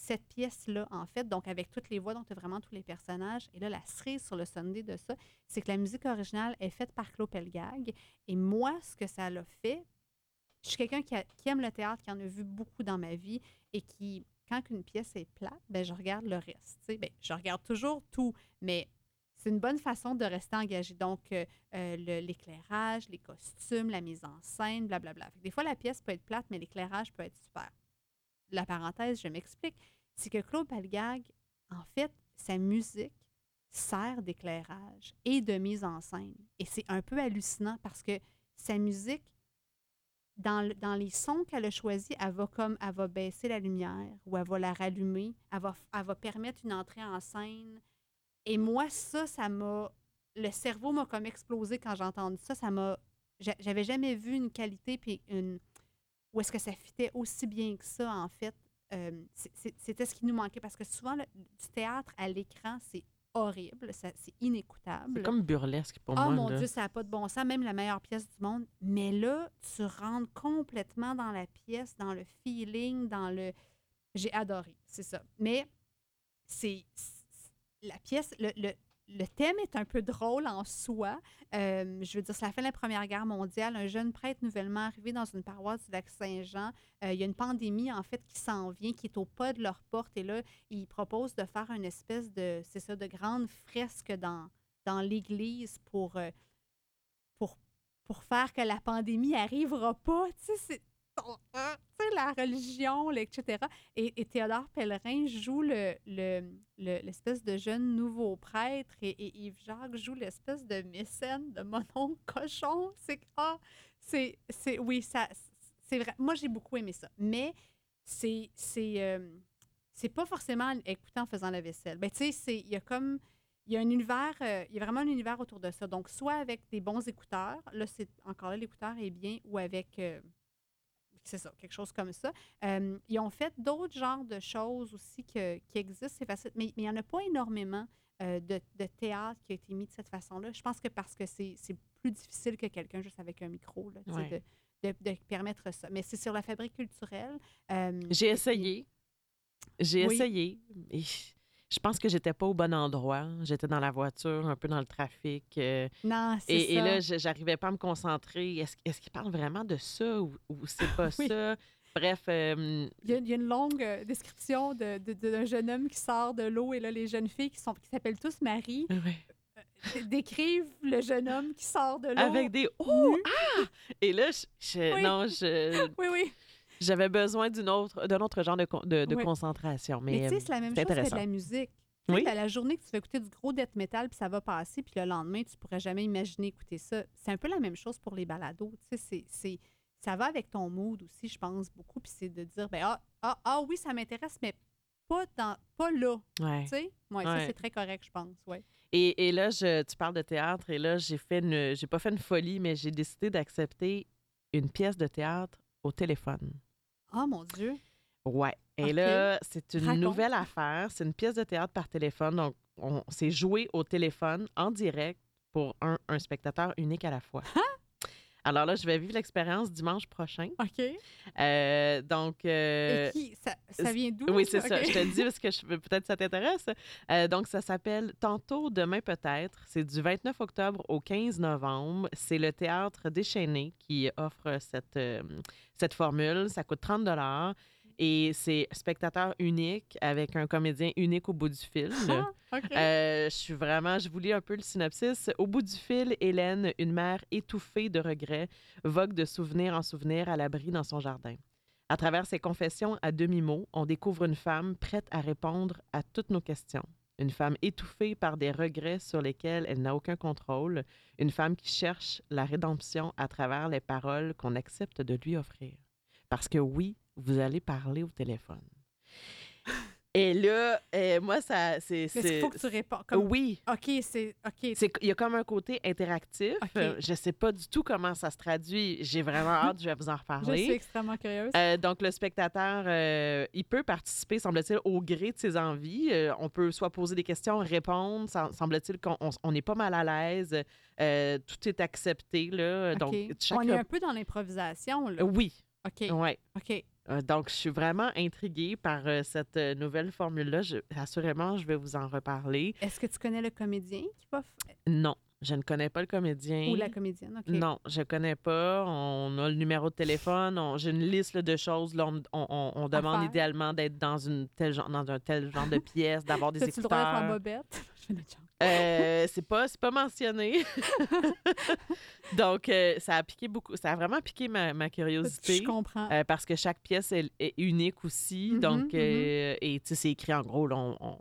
cette pièce-là, en fait, donc avec toutes les voix, donc tu as vraiment tous les personnages. Et là, la cerise sur le Sunday de ça, c'est que la musique originale est faite par Claude Pelgag. Et moi, ce que ça l'a fait, je suis quelqu'un qui, aime le théâtre, qui en a vu beaucoup dans ma vie et qui, quand une pièce est plate, ben, je regarde le reste. Ben, je regarde toujours tout, mais c'est une bonne façon de rester engagé. Donc, euh, euh, l'éclairage, les costumes, la mise en scène, blablabla. Fait que des fois, la pièce peut être plate, mais l'éclairage peut être super. La parenthèse, je m'explique, c'est que Claude Palgag, en fait, sa musique sert d'éclairage et de mise en scène. Et c'est un peu hallucinant parce que sa musique, dans, dans les sons qu'elle a choisis, elle va comme elle va baisser la lumière ou elle va la rallumer, elle va, elle va permettre une entrée en scène. Et moi, ça, ça m'a. Le cerveau m'a comme explosé quand j'ai entendu ça. Ça m'a. j'a- J'avais jamais vu une qualité puis une. Où est-ce que ça fitait aussi bien que ça, en fait? Euh, C'était ce qui nous manquait parce que souvent, le- du théâtre à l'écran, c'est horrible, c'est inécoutable. C'est comme burlesque pour Oh moi. mon là. Dieu, ça n'a pas de bon sens, même la meilleure pièce du monde. Mais là, tu rentres complètement dans la pièce, dans le feeling, dans le. J'ai adoré, c'est ça. Mais c'est. c'est- La pièce, le, le- le thème est un peu drôle en soi. Euh, je veux dire, c'est la fin de la Première Guerre mondiale. Un jeune prêtre nouvellement arrivé dans une paroisse du lac Saint-Jean. Euh, il y a une pandémie, en fait, qui s'en vient, qui est au pas de leur porte. Et là, ils proposent de faire une espèce de, c'est ça, de grande fresque dans, dans l'église pour, euh, pour, pour faire que la pandémie arrivera pas. Tu sais, sais, la religion, etc. Et, Théodore Pellerin joue le, le- le- l'espèce de jeune nouveau prêtre et, et Yves Jacques joue l'espèce de mécène de mon oncle cochon. C'est ah, c'est, c'est, oui, ça, c'est vrai. Moi, j'ai beaucoup aimé ça. Mais c'est, c'est, euh, c'est pas forcément écouter en faisant la vaisselle. Ben, tu sais, il y a comme, il y a un univers, euh, il y a vraiment un univers autour de ça. Donc, soit avec des bons écouteurs, là, c'est encore là, l'écouteur est bien, ou avec, euh, c'est ça, quelque chose comme ça. Euh, ils ont fait d'autres genres de choses aussi que- qui existent, c'est facile, mais mais il n'y en a pas énormément euh, de, de théâtre qui a été mis de cette façon-là. Je pense que parce que c'est plus difficile que quelqu'un juste avec un micro, là, Ouais. de, de- de permettre ça. Mais c'est sur la fabrique culturelle. euh, J'ai essayé. J'ai Oui. essayé. Et je pense que j'étais pas au bon endroit. J'étais dans la voiture, un peu dans le trafic. euh, Non, c'est et, et ça. là, je- j'arrivais pas à me concentrer. Est-ce est-ce qu'il parle vraiment de ça ou, ou c'est pas Oui. ça? Bref, euh, Il y, a, il y a une longue euh, description de- de- de- d'un jeune homme qui sort de l'eau et là, les jeunes filles qui sont qui s'appellent tous Marie d- décrivent le jeune homme qui sort de l'eau. avec des oh ah et là je, je- Oui. non je Oui, oui. J'avais besoin d'une autre d'un autre genre de, con- de, de Oui. concentration Mais, mais, tu sais, euh, c'est la même chose que de la musique. Tu Oui. la, la journée que tu vas écouter du gros death metal, puis ça va passer, puis le lendemain, tu pourrais jamais imaginer écouter ça. C'est un peu la même chose pour les balados. Tu sais, c'est- ça va avec ton mood aussi, je pense, beaucoup. Puis c'est de dire, ben, ah, ah, ah oui, ça m'intéresse, mais pas, dans, pas là. Ouais. Tu sais? Ouais, ça, c'est très correct, je pense. Ouais. Et, et là, je, tu parles de théâtre, et là, j'ai fait une. J'ai pas fait une folie, mais j'ai décidé d'accepter une pièce de théâtre au téléphone. Oh mon Dieu. Ouais. Et là, c'est une Raconte. nouvelle affaire. C'est une pièce de théâtre par téléphone. Donc, on s'est joué au téléphone en direct pour un, un spectateur unique à la fois. Alors là, je vais vivre l'expérience dimanche prochain. OK. Euh, donc. euh, Et qui, ça, vient d'où? oui, c'est ça. Je te le dis parce que peut-être ça t'intéresse. Euh, donc, ça s'appelle Tantôt, demain peut-être. C'est du 29 octobre au 15 novembre. C'est le théâtre déchaîné qui offre cette, cette formule. Ça coûte 30 et c'est spectateur unique avec un comédien unique au bout du fil. Ah. Euh, je suis vraiment, je vous lis un peu le synopsis. Au bout du fil, Hélène, une mère étouffée de regrets, vogue de souvenir en souvenir à l'abri dans son jardin. À travers ses confessions à demi-mot, on découvre une femme prête à répondre à toutes nos questions. Une femme étouffée par des regrets sur lesquels elle n'a aucun contrôle. Une femme qui cherche la rédemption à travers les paroles qu'on accepte de lui offrir. Parce que oui, vous allez parler au téléphone. Et là, euh, moi, ça, c'est... C'est- faut que tu réponds. Comme... Oui, OK, c'est. OK. il y a comme un côté interactif. Euh, Je sais pas du tout comment ça se traduit. J'ai vraiment hâte, je vais vous en Je suis reparler. extrêmement curieuse. Euh, donc, le spectateur, euh, il peut participer, semble-t-il, au gré de ses envies. On peut soit poser des questions, répondre. Sem- Semble-t-il qu'on on- on n'est pas mal à l'aise. Tout est accepté. Là. Donc, OK. chaque... On est un peu dans l'improvisation, là. Oui, OK. ouais. OK. Euh, donc, je suis vraiment intriguée par euh, cette euh, nouvelle formule-là. Assurément, je vais vous en reparler. Est-ce que tu connais le comédien qui va. f- Non, je ne connais pas le comédien. Ou la comédienne? OK. Non, je connais pas. On a le numéro de téléphone. on- J'ai une liste là, de choses. Là, on, on- on- on demande faire. idéalement d'être dans une telle dans un tel genre de pièce, d'avoir des T'as-tu le droit d'être en écouteurs. bobette? Je fais une joke. Euh, c'est pas, pas mentionné. Donc, euh, ça a piqué beaucoup. Ça a vraiment piqué ma, ma curiosité. Je comprends. euh, parce que chaque pièce est, est unique aussi. Mhm, donc, mhm. euh, et tu sais, c'est écrit en gros. là, on, on-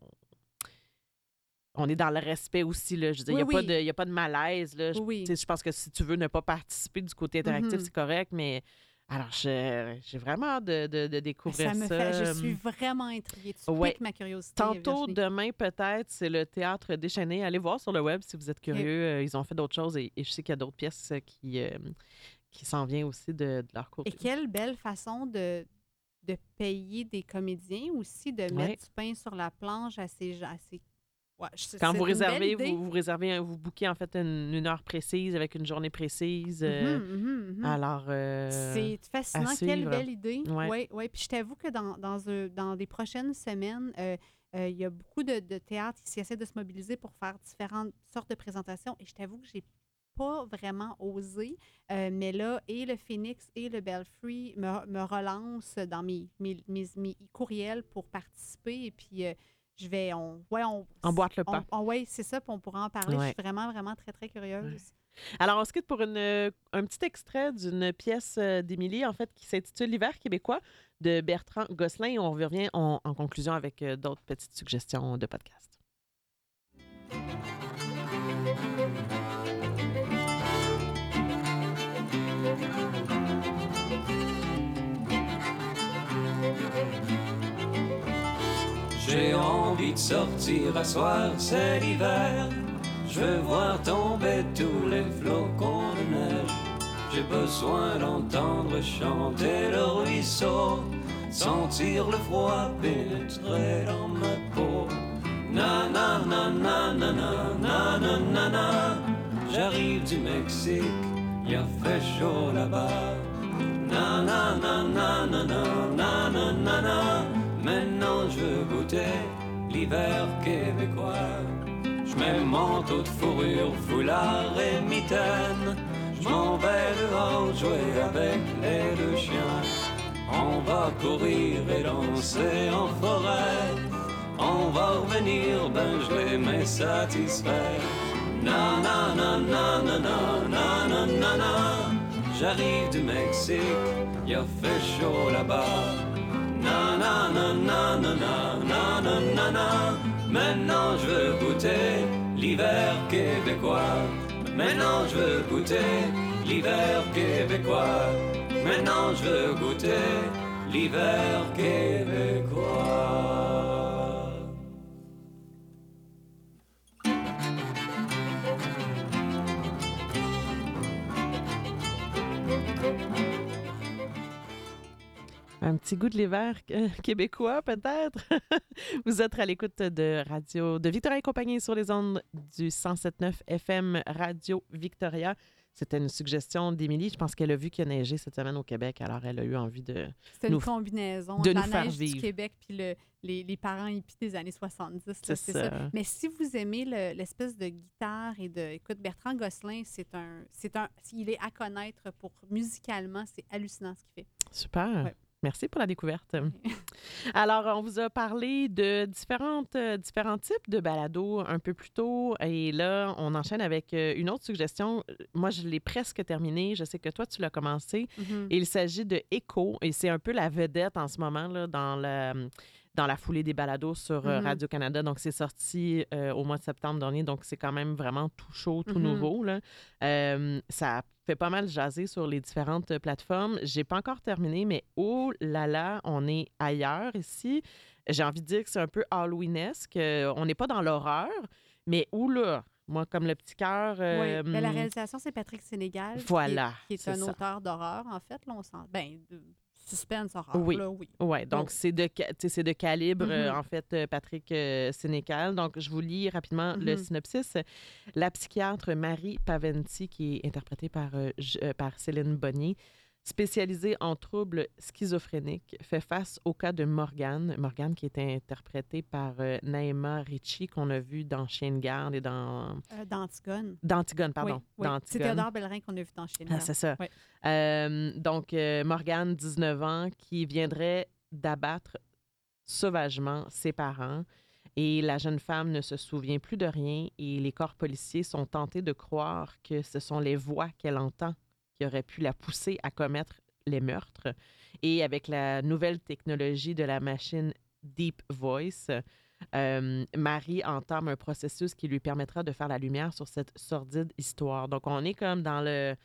on est dans le respect aussi. Là. Je veux dire, il n'y a, oui. a pas de malaise. Là. Je, oui. je pense que si tu veux ne pas participer du côté interactif, Mhm. c'est correct. Mais alors, j'ai vraiment hâte de, de- de découvrir Ça ça. me fait. Je suis vraiment intriguée. Tu Ouais. piques ma curiosité. Tantôt, Virginie. demain, peut-être, c'est le théâtre déchaîné. Allez voir sur le web si vous êtes curieux. Euh, Ils ont fait d'autres choses et, et je sais qu'il y a d'autres pièces euh, qui, euh, qui s'en viennent aussi de, de leur côté. Et quelle belle façon de, de payer des comédiens aussi, de Ouais. mettre du pain sur la planche à ces gens. à ces- Ouais, je- Quand vous réservez, vous, vous réservez, vous bookez en fait une, une heure précise avec une journée précise. euh, Mhm, mhm, mhm. Alors, euh, C'est fascinant. Quelle belle idée. Ouais. Oui, ouais. Puis je t'avoue que dans, dans, des prochaines semaines, euh, euh, il y a beaucoup de, de théâtres qui essaient de se mobiliser pour faire différentes sortes de présentations. Et je t'avoue que j'ai pas vraiment osé. Euh, mais là, et le Phoenix et le Belfry me, me relancent dans mes, mes, mes- mes courriels pour participer. Et puis, euh, je vais. On, ouais, on, Emboîte le on- pas. on- ouais, c'est ça. Puis on pourra en parler. Je suis vraiment, vraiment très, très curieuse. Alors, on se quitte pour une, un petit extrait d'une pièce euh, d'Émilie, en fait, qui s'intitule L'hiver québécois de Bertrand Gosselin. On revient en, en conclusion avec euh, d'autres petites suggestions de podcast. J'ai envie de sortir à soir, c'est l'hiver. Je veux voir tomber tous les flocons de neige. J'ai besoin d'entendre chanter le ruisseau, sentir le froid pénétrer dans ma peau. Na na na na na na na na na. J'arrive du Mexique, il a fait chaud là-bas. Na na na na na na na na na na. Maintenant je veux goûter l'hiver québécois. Je mets manteau de fourrure, foulard et mitaine. Je m'en vais dehors jouer avec les deux chiens. On va courir et danser en forêt. On va revenir, ben je les mets satisfaits. Na na na na na na na na na. J'arrive du Mexique, il a fait chaud là-bas. Maintenant je veux goûter l'hiver québécois. Maintenant je veux goûter l'hiver québécois. Maintenant je veux goûter l'hiver québécois. Petit goût de l'hiver euh, québécois, peut-être. Vous êtes à l'écoute de Radio de Victoria et compagnie sur les ondes du 107.9 FM Radio Victoria. C'était une suggestion d'Émilie. Je pense qu'elle a vu qu'il a neigé cette semaine au Québec, alors elle a eu envie de. C'était nous une combinaison de la nous faire neige vivre. du Québec puis le- les, les parents hippies des années 70. là, C'est C'est ça. ça. Mais si vous aimez le- l'espèce de guitare et de... Écoute, Bertrand Gosselin, c'est un... c'est un il est à connaître pour musicalement, c'est hallucinant ce qu'il fait. Super. Ouais. Merci pour la découverte. Alors, on vous a parlé de différentes, euh, différents types de balados un peu plus tôt. Et là, on enchaîne avec euh, une autre suggestion. Moi, je l'ai presque terminée. Je sais que toi, tu l'as commencé. Mhm. Il s'agit de Echo et c'est un peu la vedette en ce moment là, dans, le, dans la foulée des balados sur euh, Mhm. Radio-Canada. Donc, c'est sorti euh, au mois de septembre dernier. Donc, c'est quand même vraiment tout chaud, tout Mhm. nouveau. Là. Euh, ça fait pas mal jaser sur les différentes plateformes. J'ai pas encore terminé, mais oh là là, on est ailleurs ici. J'ai envie de dire que c'est un peu Halloweenesque. On n'est pas dans l'horreur, mais où là, moi, comme le petit cœur. euh, Oui, ben, la réalisation, c'est Patrick Sénégal. qui est- Voilà, Qui est, un ça. auteur d'horreur, en fait. Là, on sent... Ben, de suspense horreur, Oui. là, oui. Oui, donc Oh. c'est de, de calibre, euh, Mhm. en fait, euh, Patrick euh, Sénécal. Donc, je vous lis rapidement le Mhm. synopsis. La psychiatre Marie Paventi, qui est interprétée par, euh, euh, par Céline Bonnier, spécialisée en troubles schizophréniques, fait face au cas de Morgane. Morgane qui est interprétée par euh, Naïma Ricci, qu'on a vu dans Chien de garde et dans... Euh, d'Antigone. D'Antigone, pardon. Oui, oui. C'est. Théodore Bellerin qu'on a vu dans Chine. Ah, c'est ça. Ouais. Euh, donc, euh, Morgane, 19 ans, qui viendrait d'abattre sauvagement ses parents. Et la jeune femme ne se souvient plus de rien et les corps policiers sont tentés de croire que ce sont les voix qu'elle entend qui auraient pu la pousser à commettre les meurtres. Et avec la nouvelle technologie de la machine Deep Voice, euh, Marie entame un processus qui lui permettra de faire la lumière sur cette sordide histoire. Donc, on est comme dans le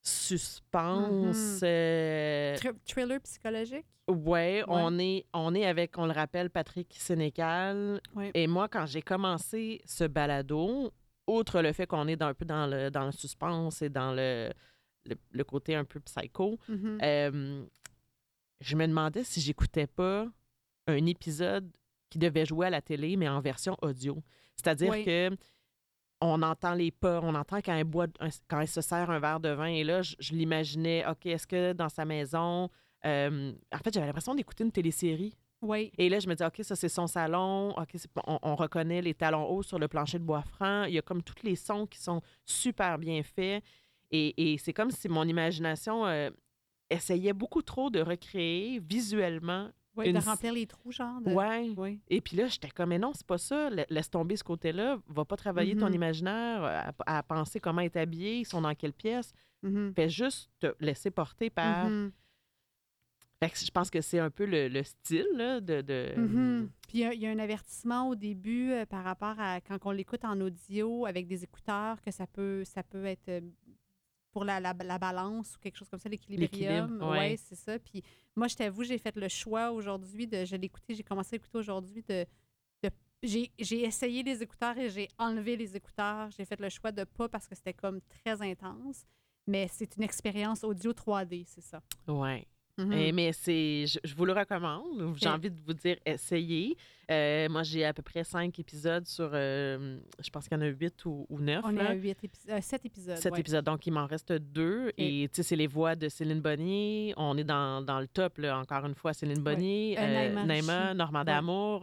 suspense. Euh, Thr- thriller psychologique? ouais, On, est, on est avec, on le rappelle, Patrick Sénécal. Ouais. Et moi, quand j'ai commencé ce balado, outre le fait qu'on est dans, un peu dans le, dans le suspense et dans le, le, le côté un peu psycho, Mhm. euh, je me demandais si j'écoutais pas un épisode qui devait jouer à la télé, mais en version audio. C'est-à-dire Oui. que on entend les pas, on entend quand elle, boit, quand elle se sert un verre de vin. Et là, je, je l'imaginais, OK, est-ce que dans sa maison... euh, en fait, j'avais l'impression d'écouter une télésérie. Oui. Et là, je me dis, OK, ça, c'est son salon. OK, on, on reconnaît les talons hauts sur le plancher de bois franc. Il y a comme tous les sons qui sont super bien faits. Et, et c'est comme si mon imagination euh, essayait beaucoup trop de recréer visuellement Oui, Une de remplir les trous, genre. De... Ouais. Oui. Et puis là, j'étais comme, mais non, c'est pas ça. La- Laisse tomber ce côté-là. Va pas travailler ton Mhm. imaginaire à, à penser comment être habillé, ils sont dans quelle pièce. Mhm. Fais juste te laisser porter par. Mhm. Que je pense que c'est un peu le, le style là, de. de- Mhm. Puis il y a- il y, a un avertissement au début euh, par rapport à quand on l'écoute en audio avec des écouteurs, que ça peut, ça peut être euh, pour la, la, la balance ou quelque chose comme ça, l'équilibrium. L'équilibre, ouais. Oui, c'est ça. Puis moi, je t'avoue, j'ai fait le choix aujourd'hui de. Je l'ai écouté, j'ai commencé à écouter aujourd'hui de. de- j'ai j'ai essayé les écouteurs et j'ai enlevé les écouteurs. J'ai fait le choix de pas parce que c'était comme très intense. Mais c'est une expérience audio 3D, c'est ça. Ouais. Eh, mais c'est, je, je vous le recommande. J'ai envie de vous dire, essayez. Euh, moi, j'ai à peu près cinq épisodes sur, euh, je pense qu'il y en a huit ou, ou neuf. On là. à huit épis- euh, sept épisodes. Sept ouais. épisodes, donc il m'en reste deux. Et tu sais, c'est les voix de Céline Bonnier. On est dans, dans le top, là, encore une fois. Céline Bonnier, euh, Naïma Naïma. Normand Ouais. D'Amour.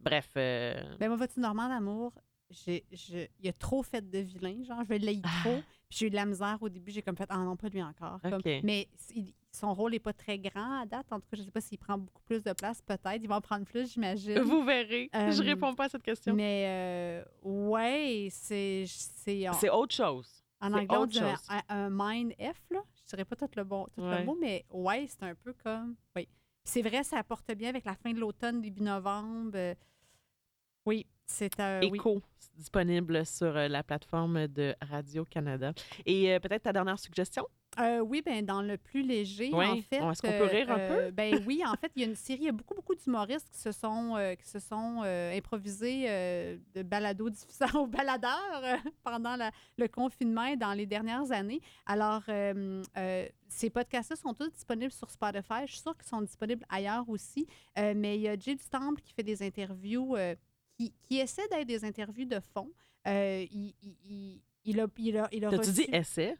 bref. Ben moi, vois-tu, Normand d'amour, j'ai, je- il a trop fait de vilain, genre, je l'ai trop. Puis j'ai eu de la misère au début, j'ai comme fait, ah non, pas lui encore. Comme- mais il- son rôle n'est pas très grand à date. En tout cas, je sais pas s'il prend beaucoup plus de place, peut-être. Il va en prendre plus, j'imagine. vous verrez. Euh, je réponds pas à cette question. Mais euh, ouais, c'est. c'est autre chose. en c'est anglais, on dit un, chose. un- un mind F, là. Je dirais pas tout le bon tout Ouais. le mot, mais ouais, c'est un peu comme. Oui. C'est vrai, ça apporte bien avec la fin de l'automne, début novembre. euh, oui, c'est. euh, oui. Écho, c'est disponible sur euh, la plateforme de Radio-Canada. Et euh, peut-être ta dernière suggestion? Euh, oui, ben dans le plus léger, Ouais. en fait. Est-ce qu'on peut rire un peu? Ben oui, en fait, il y a une série, il y a beaucoup, beaucoup d'humoristes qui se sont, euh, qui se sont euh, improvisés euh, de balado diffusant aux baladeurs euh, pendant la- le confinement et dans les dernières années. Alors, euh, euh, ces podcasts-là sont tous disponibles sur Spotify. Je suis sûre qu'ils sont disponibles ailleurs aussi. Euh, mais il y a Jay du Temple qui fait des interviews, euh, qui, qui essaie d'être des interviews de fond. Euh, il, il, il, il a, il a, il a T'as-tu dit essai?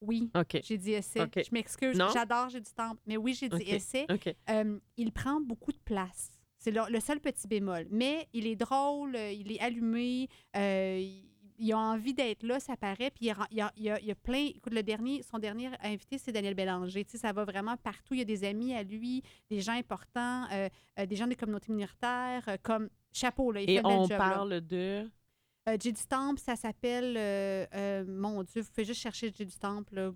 Oui. J'ai dit essai. Je m'excuse. J'adore J'ai du temps. Mais oui, j'ai dit OK. essai. Euh, il prend beaucoup de place. C'est le, le seul petit bémol. Mais il est drôle, euh, il est allumé, euh, il, il a envie d'être là, ça paraît. Puis il y a, il a- il plein. Écoute, le dernier, son dernier invité, c'est Daniel Bélanger. Tu sais, ça va vraiment partout. Il y a des amis à lui, des gens importants, euh, des gens des communautés minoritaires, comme chapeau, là. Il Et fait on job, là. parle de. Euh, J du Temple, ça s'appelle. euh, euh, mon Dieu, vous pouvez juste chercher J du Temple. là.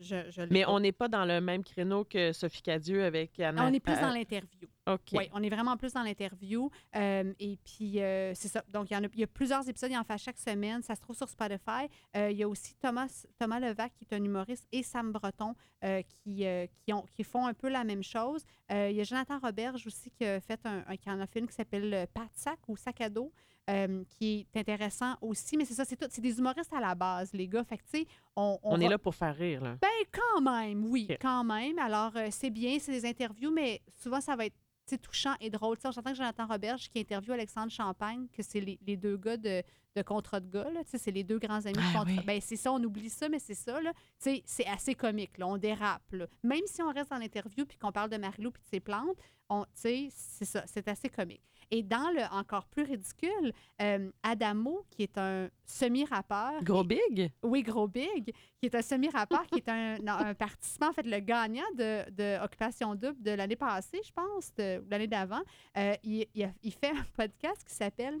Je, je l'ai Mais on n'est pas dans le même créneau que Sophie Cadieux avec Anna. On est plus euh, dans l'interview. OK. Oui, on est vraiment plus dans l'interview. Euh, et puis, euh, c'est ça. Donc, il y, en a, il y a plusieurs épisodes, il en fait chaque semaine. Ça se trouve sur Spotify. Euh, il y a aussi Thomas, Thomas Levac, qui est un humoriste, et Sam Breton, qui, qui, ont, qui font un peu la même chose. Il y a Jonathan Roberge aussi, qui, a fait un, un- qui en a fait une qui s'appelle Pat Sac ou Sac à dos, euh, qui est intéressant aussi. Mais c'est ça, c'est tout. C'est des humoristes à la base, les gars. Fait que, tu sais, on, on On est là pour faire rire, là. ben, quand même, oui, quand même. Alors, euh, c'est bien, c'est des interviews, mais souvent, ça va être touchant et drôle. Tu sais, on s'entend que Jonathan Roberge qui interviewe Alexandre Champagne, que c'est les, les deux gars de, de Contrat de gars, là. Tu sais, c'est les deux grands amis de Ah Contrat. oui. Ben, c'est ça, on oublie ça, mais c'est ça, là. Tu sais, c'est assez comique, là. On dérape, là. Même si on reste dans l'interview puis qu'on parle de Marilou puis de ses plantes, on, tu sais, c'est ça, c'est assez comique. Et dans le encore plus ridicule, euh, Adamo, qui est un semi-rappeur, Gros big? oui, Gros Big, qui est un semi-rappeur, qui est un, non, un participant, en fait, le gagnant de, de Occupation Double de l'année passée, je pense, de, ou l'année d'avant. Euh, il, il a- il fait un podcast qui s'appelle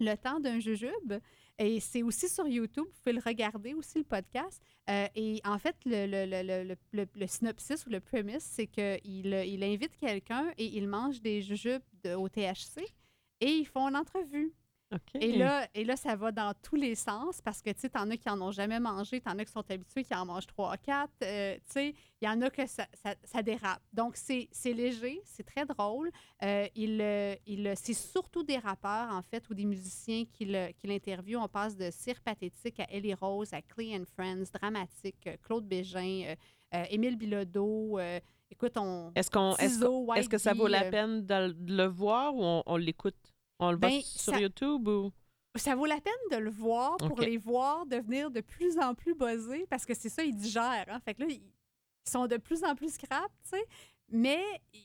Le temps d'un jujube. Et c'est aussi sur YouTube. Vous pouvez le regarder aussi, le podcast. Euh, et en fait, le, le, le, le, synopsis ou le premise, c'est qu'il il invite quelqu'un et il mange des jujubes de- au THC et ils font une entrevue. Et là, et là, ça va dans tous les sens parce que, tu sais, t'en as qui en ont jamais mangé, t'en as qui sont habitués, qui en mangent trois, quatre. euh, tu sais, il y en a que ça, ça, ça dérape. Donc, c'est léger, c'est très drôle. Euh, il, euh, il, c'est surtout des rappeurs, en fait, ou des musiciens qui l'interviewent. On passe de Cire Pathétique à Ellie Rose, à Clay and Friends, Dramatique, euh, Claude Bégin, euh, euh, Émile Bilodeau. euh, écoute, on... Est-ce qu'on est-ce est-ce que ça vaut la euh, peine de, le- de le voir ou on, on l'écoute? On le voit Ben, sur ça- YouTube ou? ça vaut la peine de le voir pour les voir devenir de plus en plus buzzés parce que c'est ça, ils digèrent. Hein? Fait que là, ils sont de plus en plus scrap, tu sais. Mais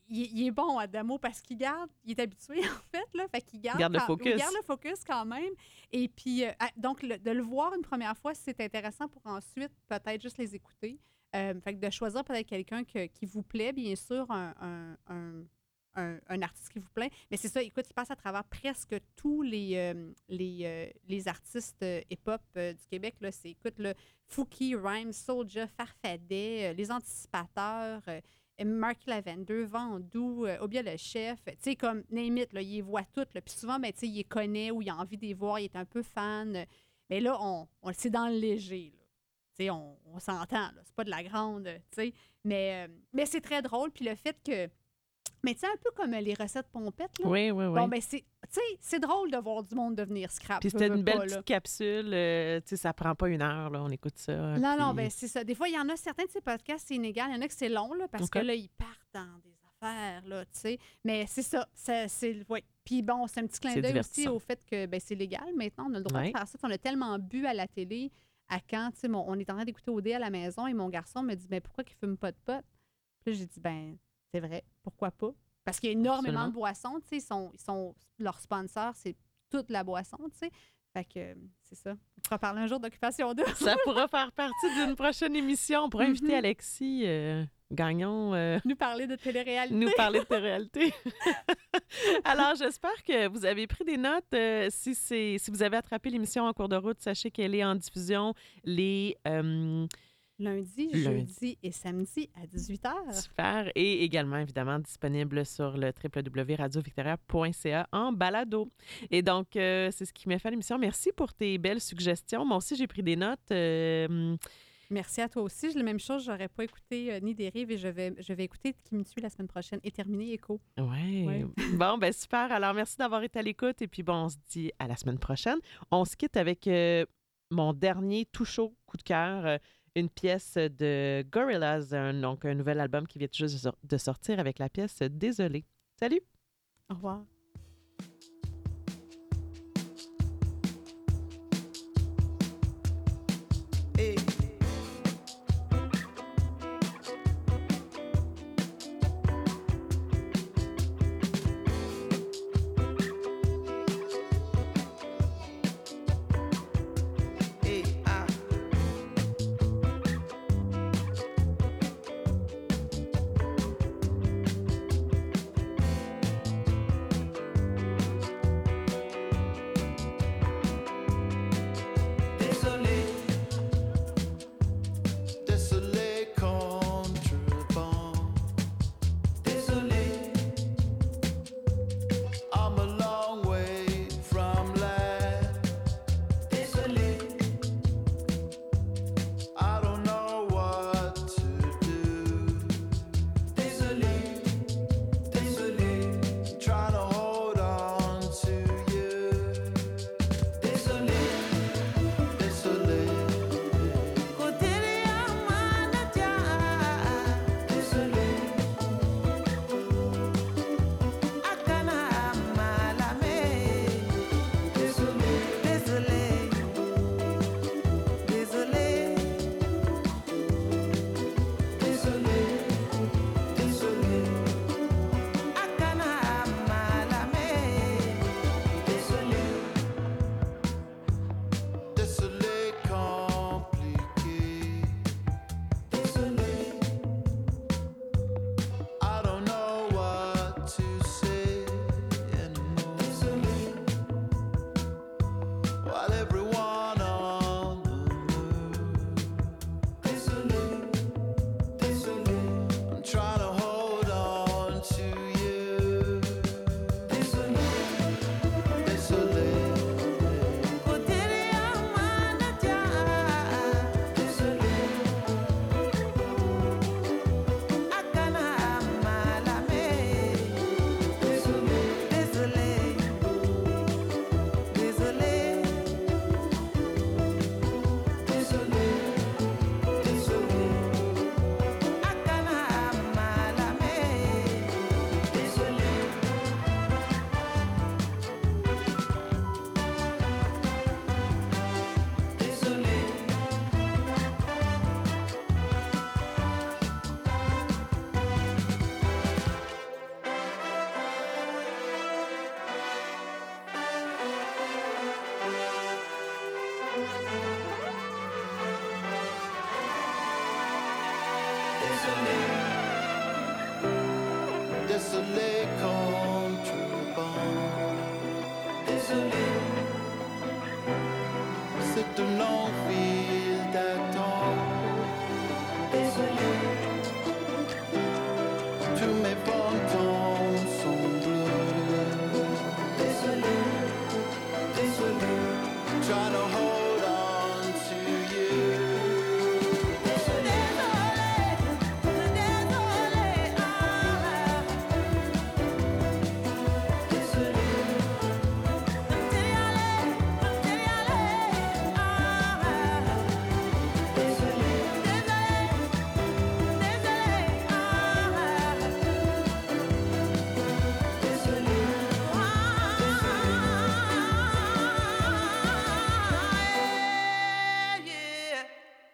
il, il est bon, Adamo, parce qu'il garde, il est habitué, en fait, là. Fait qu'il garde, Garde le focus. il garde le focus quand même. Et puis, euh, ah, donc, le- de le voir une première fois, c'est intéressant pour ensuite peut-être juste les écouter. Euh, fait que de choisir peut-être quelqu'un que- qui vous plaît, bien sûr, un, un- un- un, artiste qui vous plaît. Mais c'est ça, écoute, il passe à travers presque tous les, euh, les, euh, les artistes euh, hip-hop du Québec. Là. C'est, écoute, le Fouki, Rhyme, Soulja, Farfadet, Les Anticipateurs, Mark Lavender, Vandou, Obia le Chef. Tu sais, comme, name it, là, il les voit toutes. Puis souvent, ben, tu sais, il les connaît ou il a envie de les voir, il est un peu fan. Mais là, on, on c'est dans le léger. Là. Tu sais, on, on s'entend. C'est pas de la grande, tu sais. Mais, mais c'est très drôle. Puis le fait que. Mais tu sais, un peu comme les recettes pompettes, là. Oui, oui, oui. Bon, ben, c'est. Tu sais, c'est drôle de voir du monde devenir scrap. Puis c'était une belle pas, là. petite capsule. euh, tu sais, ça prend pas une heure, là. On écoute ça. Non, non, ben c'est ça. Des fois, il y en a certains de ces podcasts, c'est inégal. Il y en a que c'est long, là, parce que là, ils partent dans des affaires, là, tu sais. Mais c'est ça. ça c'est, ouais. Puis bon, c'est un petit clin d'œil aussi au fait que ben, c'est légal maintenant. On a le droit Ouais. de faire ça. On a tellement bu à la télé à quand, tu sais, mon- on est en train d'écouter OD à la maison et mon garçon me dit, ben pourquoi qu'ils fument pas de pot? Puis là, j'ai dit, ben c'est vrai, pourquoi pas? Parce qu'il y a énormément Absolument. de boissons, tu sais. Ils sont, ils sont, leur sponsor, c'est toute la boisson, tu sais. Fait que c'est ça. On pourra parler un jour d'occupation double. Ça pourra faire partie d'une prochaine émission. On pourrait inviter Mhm. Alexis euh, Gagnon euh, nous parler de télé-réalité. nous parler de ta réalité. Alors, j'espère que vous avez pris des notes. Euh, si, c'est, si vous avez attrapé l'émission en cours de route, sachez qu'elle est en diffusion les euh, Lundi, Lundi. jeudi et samedi à 18h. super et également, évidemment, disponible sur le www.radiovictoria.ca en balado. Et donc, euh, c'est ce qui m'a fait l'émission. Merci pour tes belles suggestions. Moi aussi, j'ai pris des notes. Euh, Merci à toi aussi. J'ai la même chose. J'aurais pas écouté euh, ni Dérive et je vais, je vais écouter Qui me tue la semaine prochaine et terminer Écho. Ouais. Ouais. Bon, ben super. Alors, merci d'avoir été à l'écoute. Et puis, bon, on se dit à la semaine prochaine. On se quitte avec euh, mon dernier tout chaud coup de cœur, une pièce de Gorillaz, donc un nouvel album qui vient tout juste de sortir avec la pièce Désolé. Salut! Au revoir.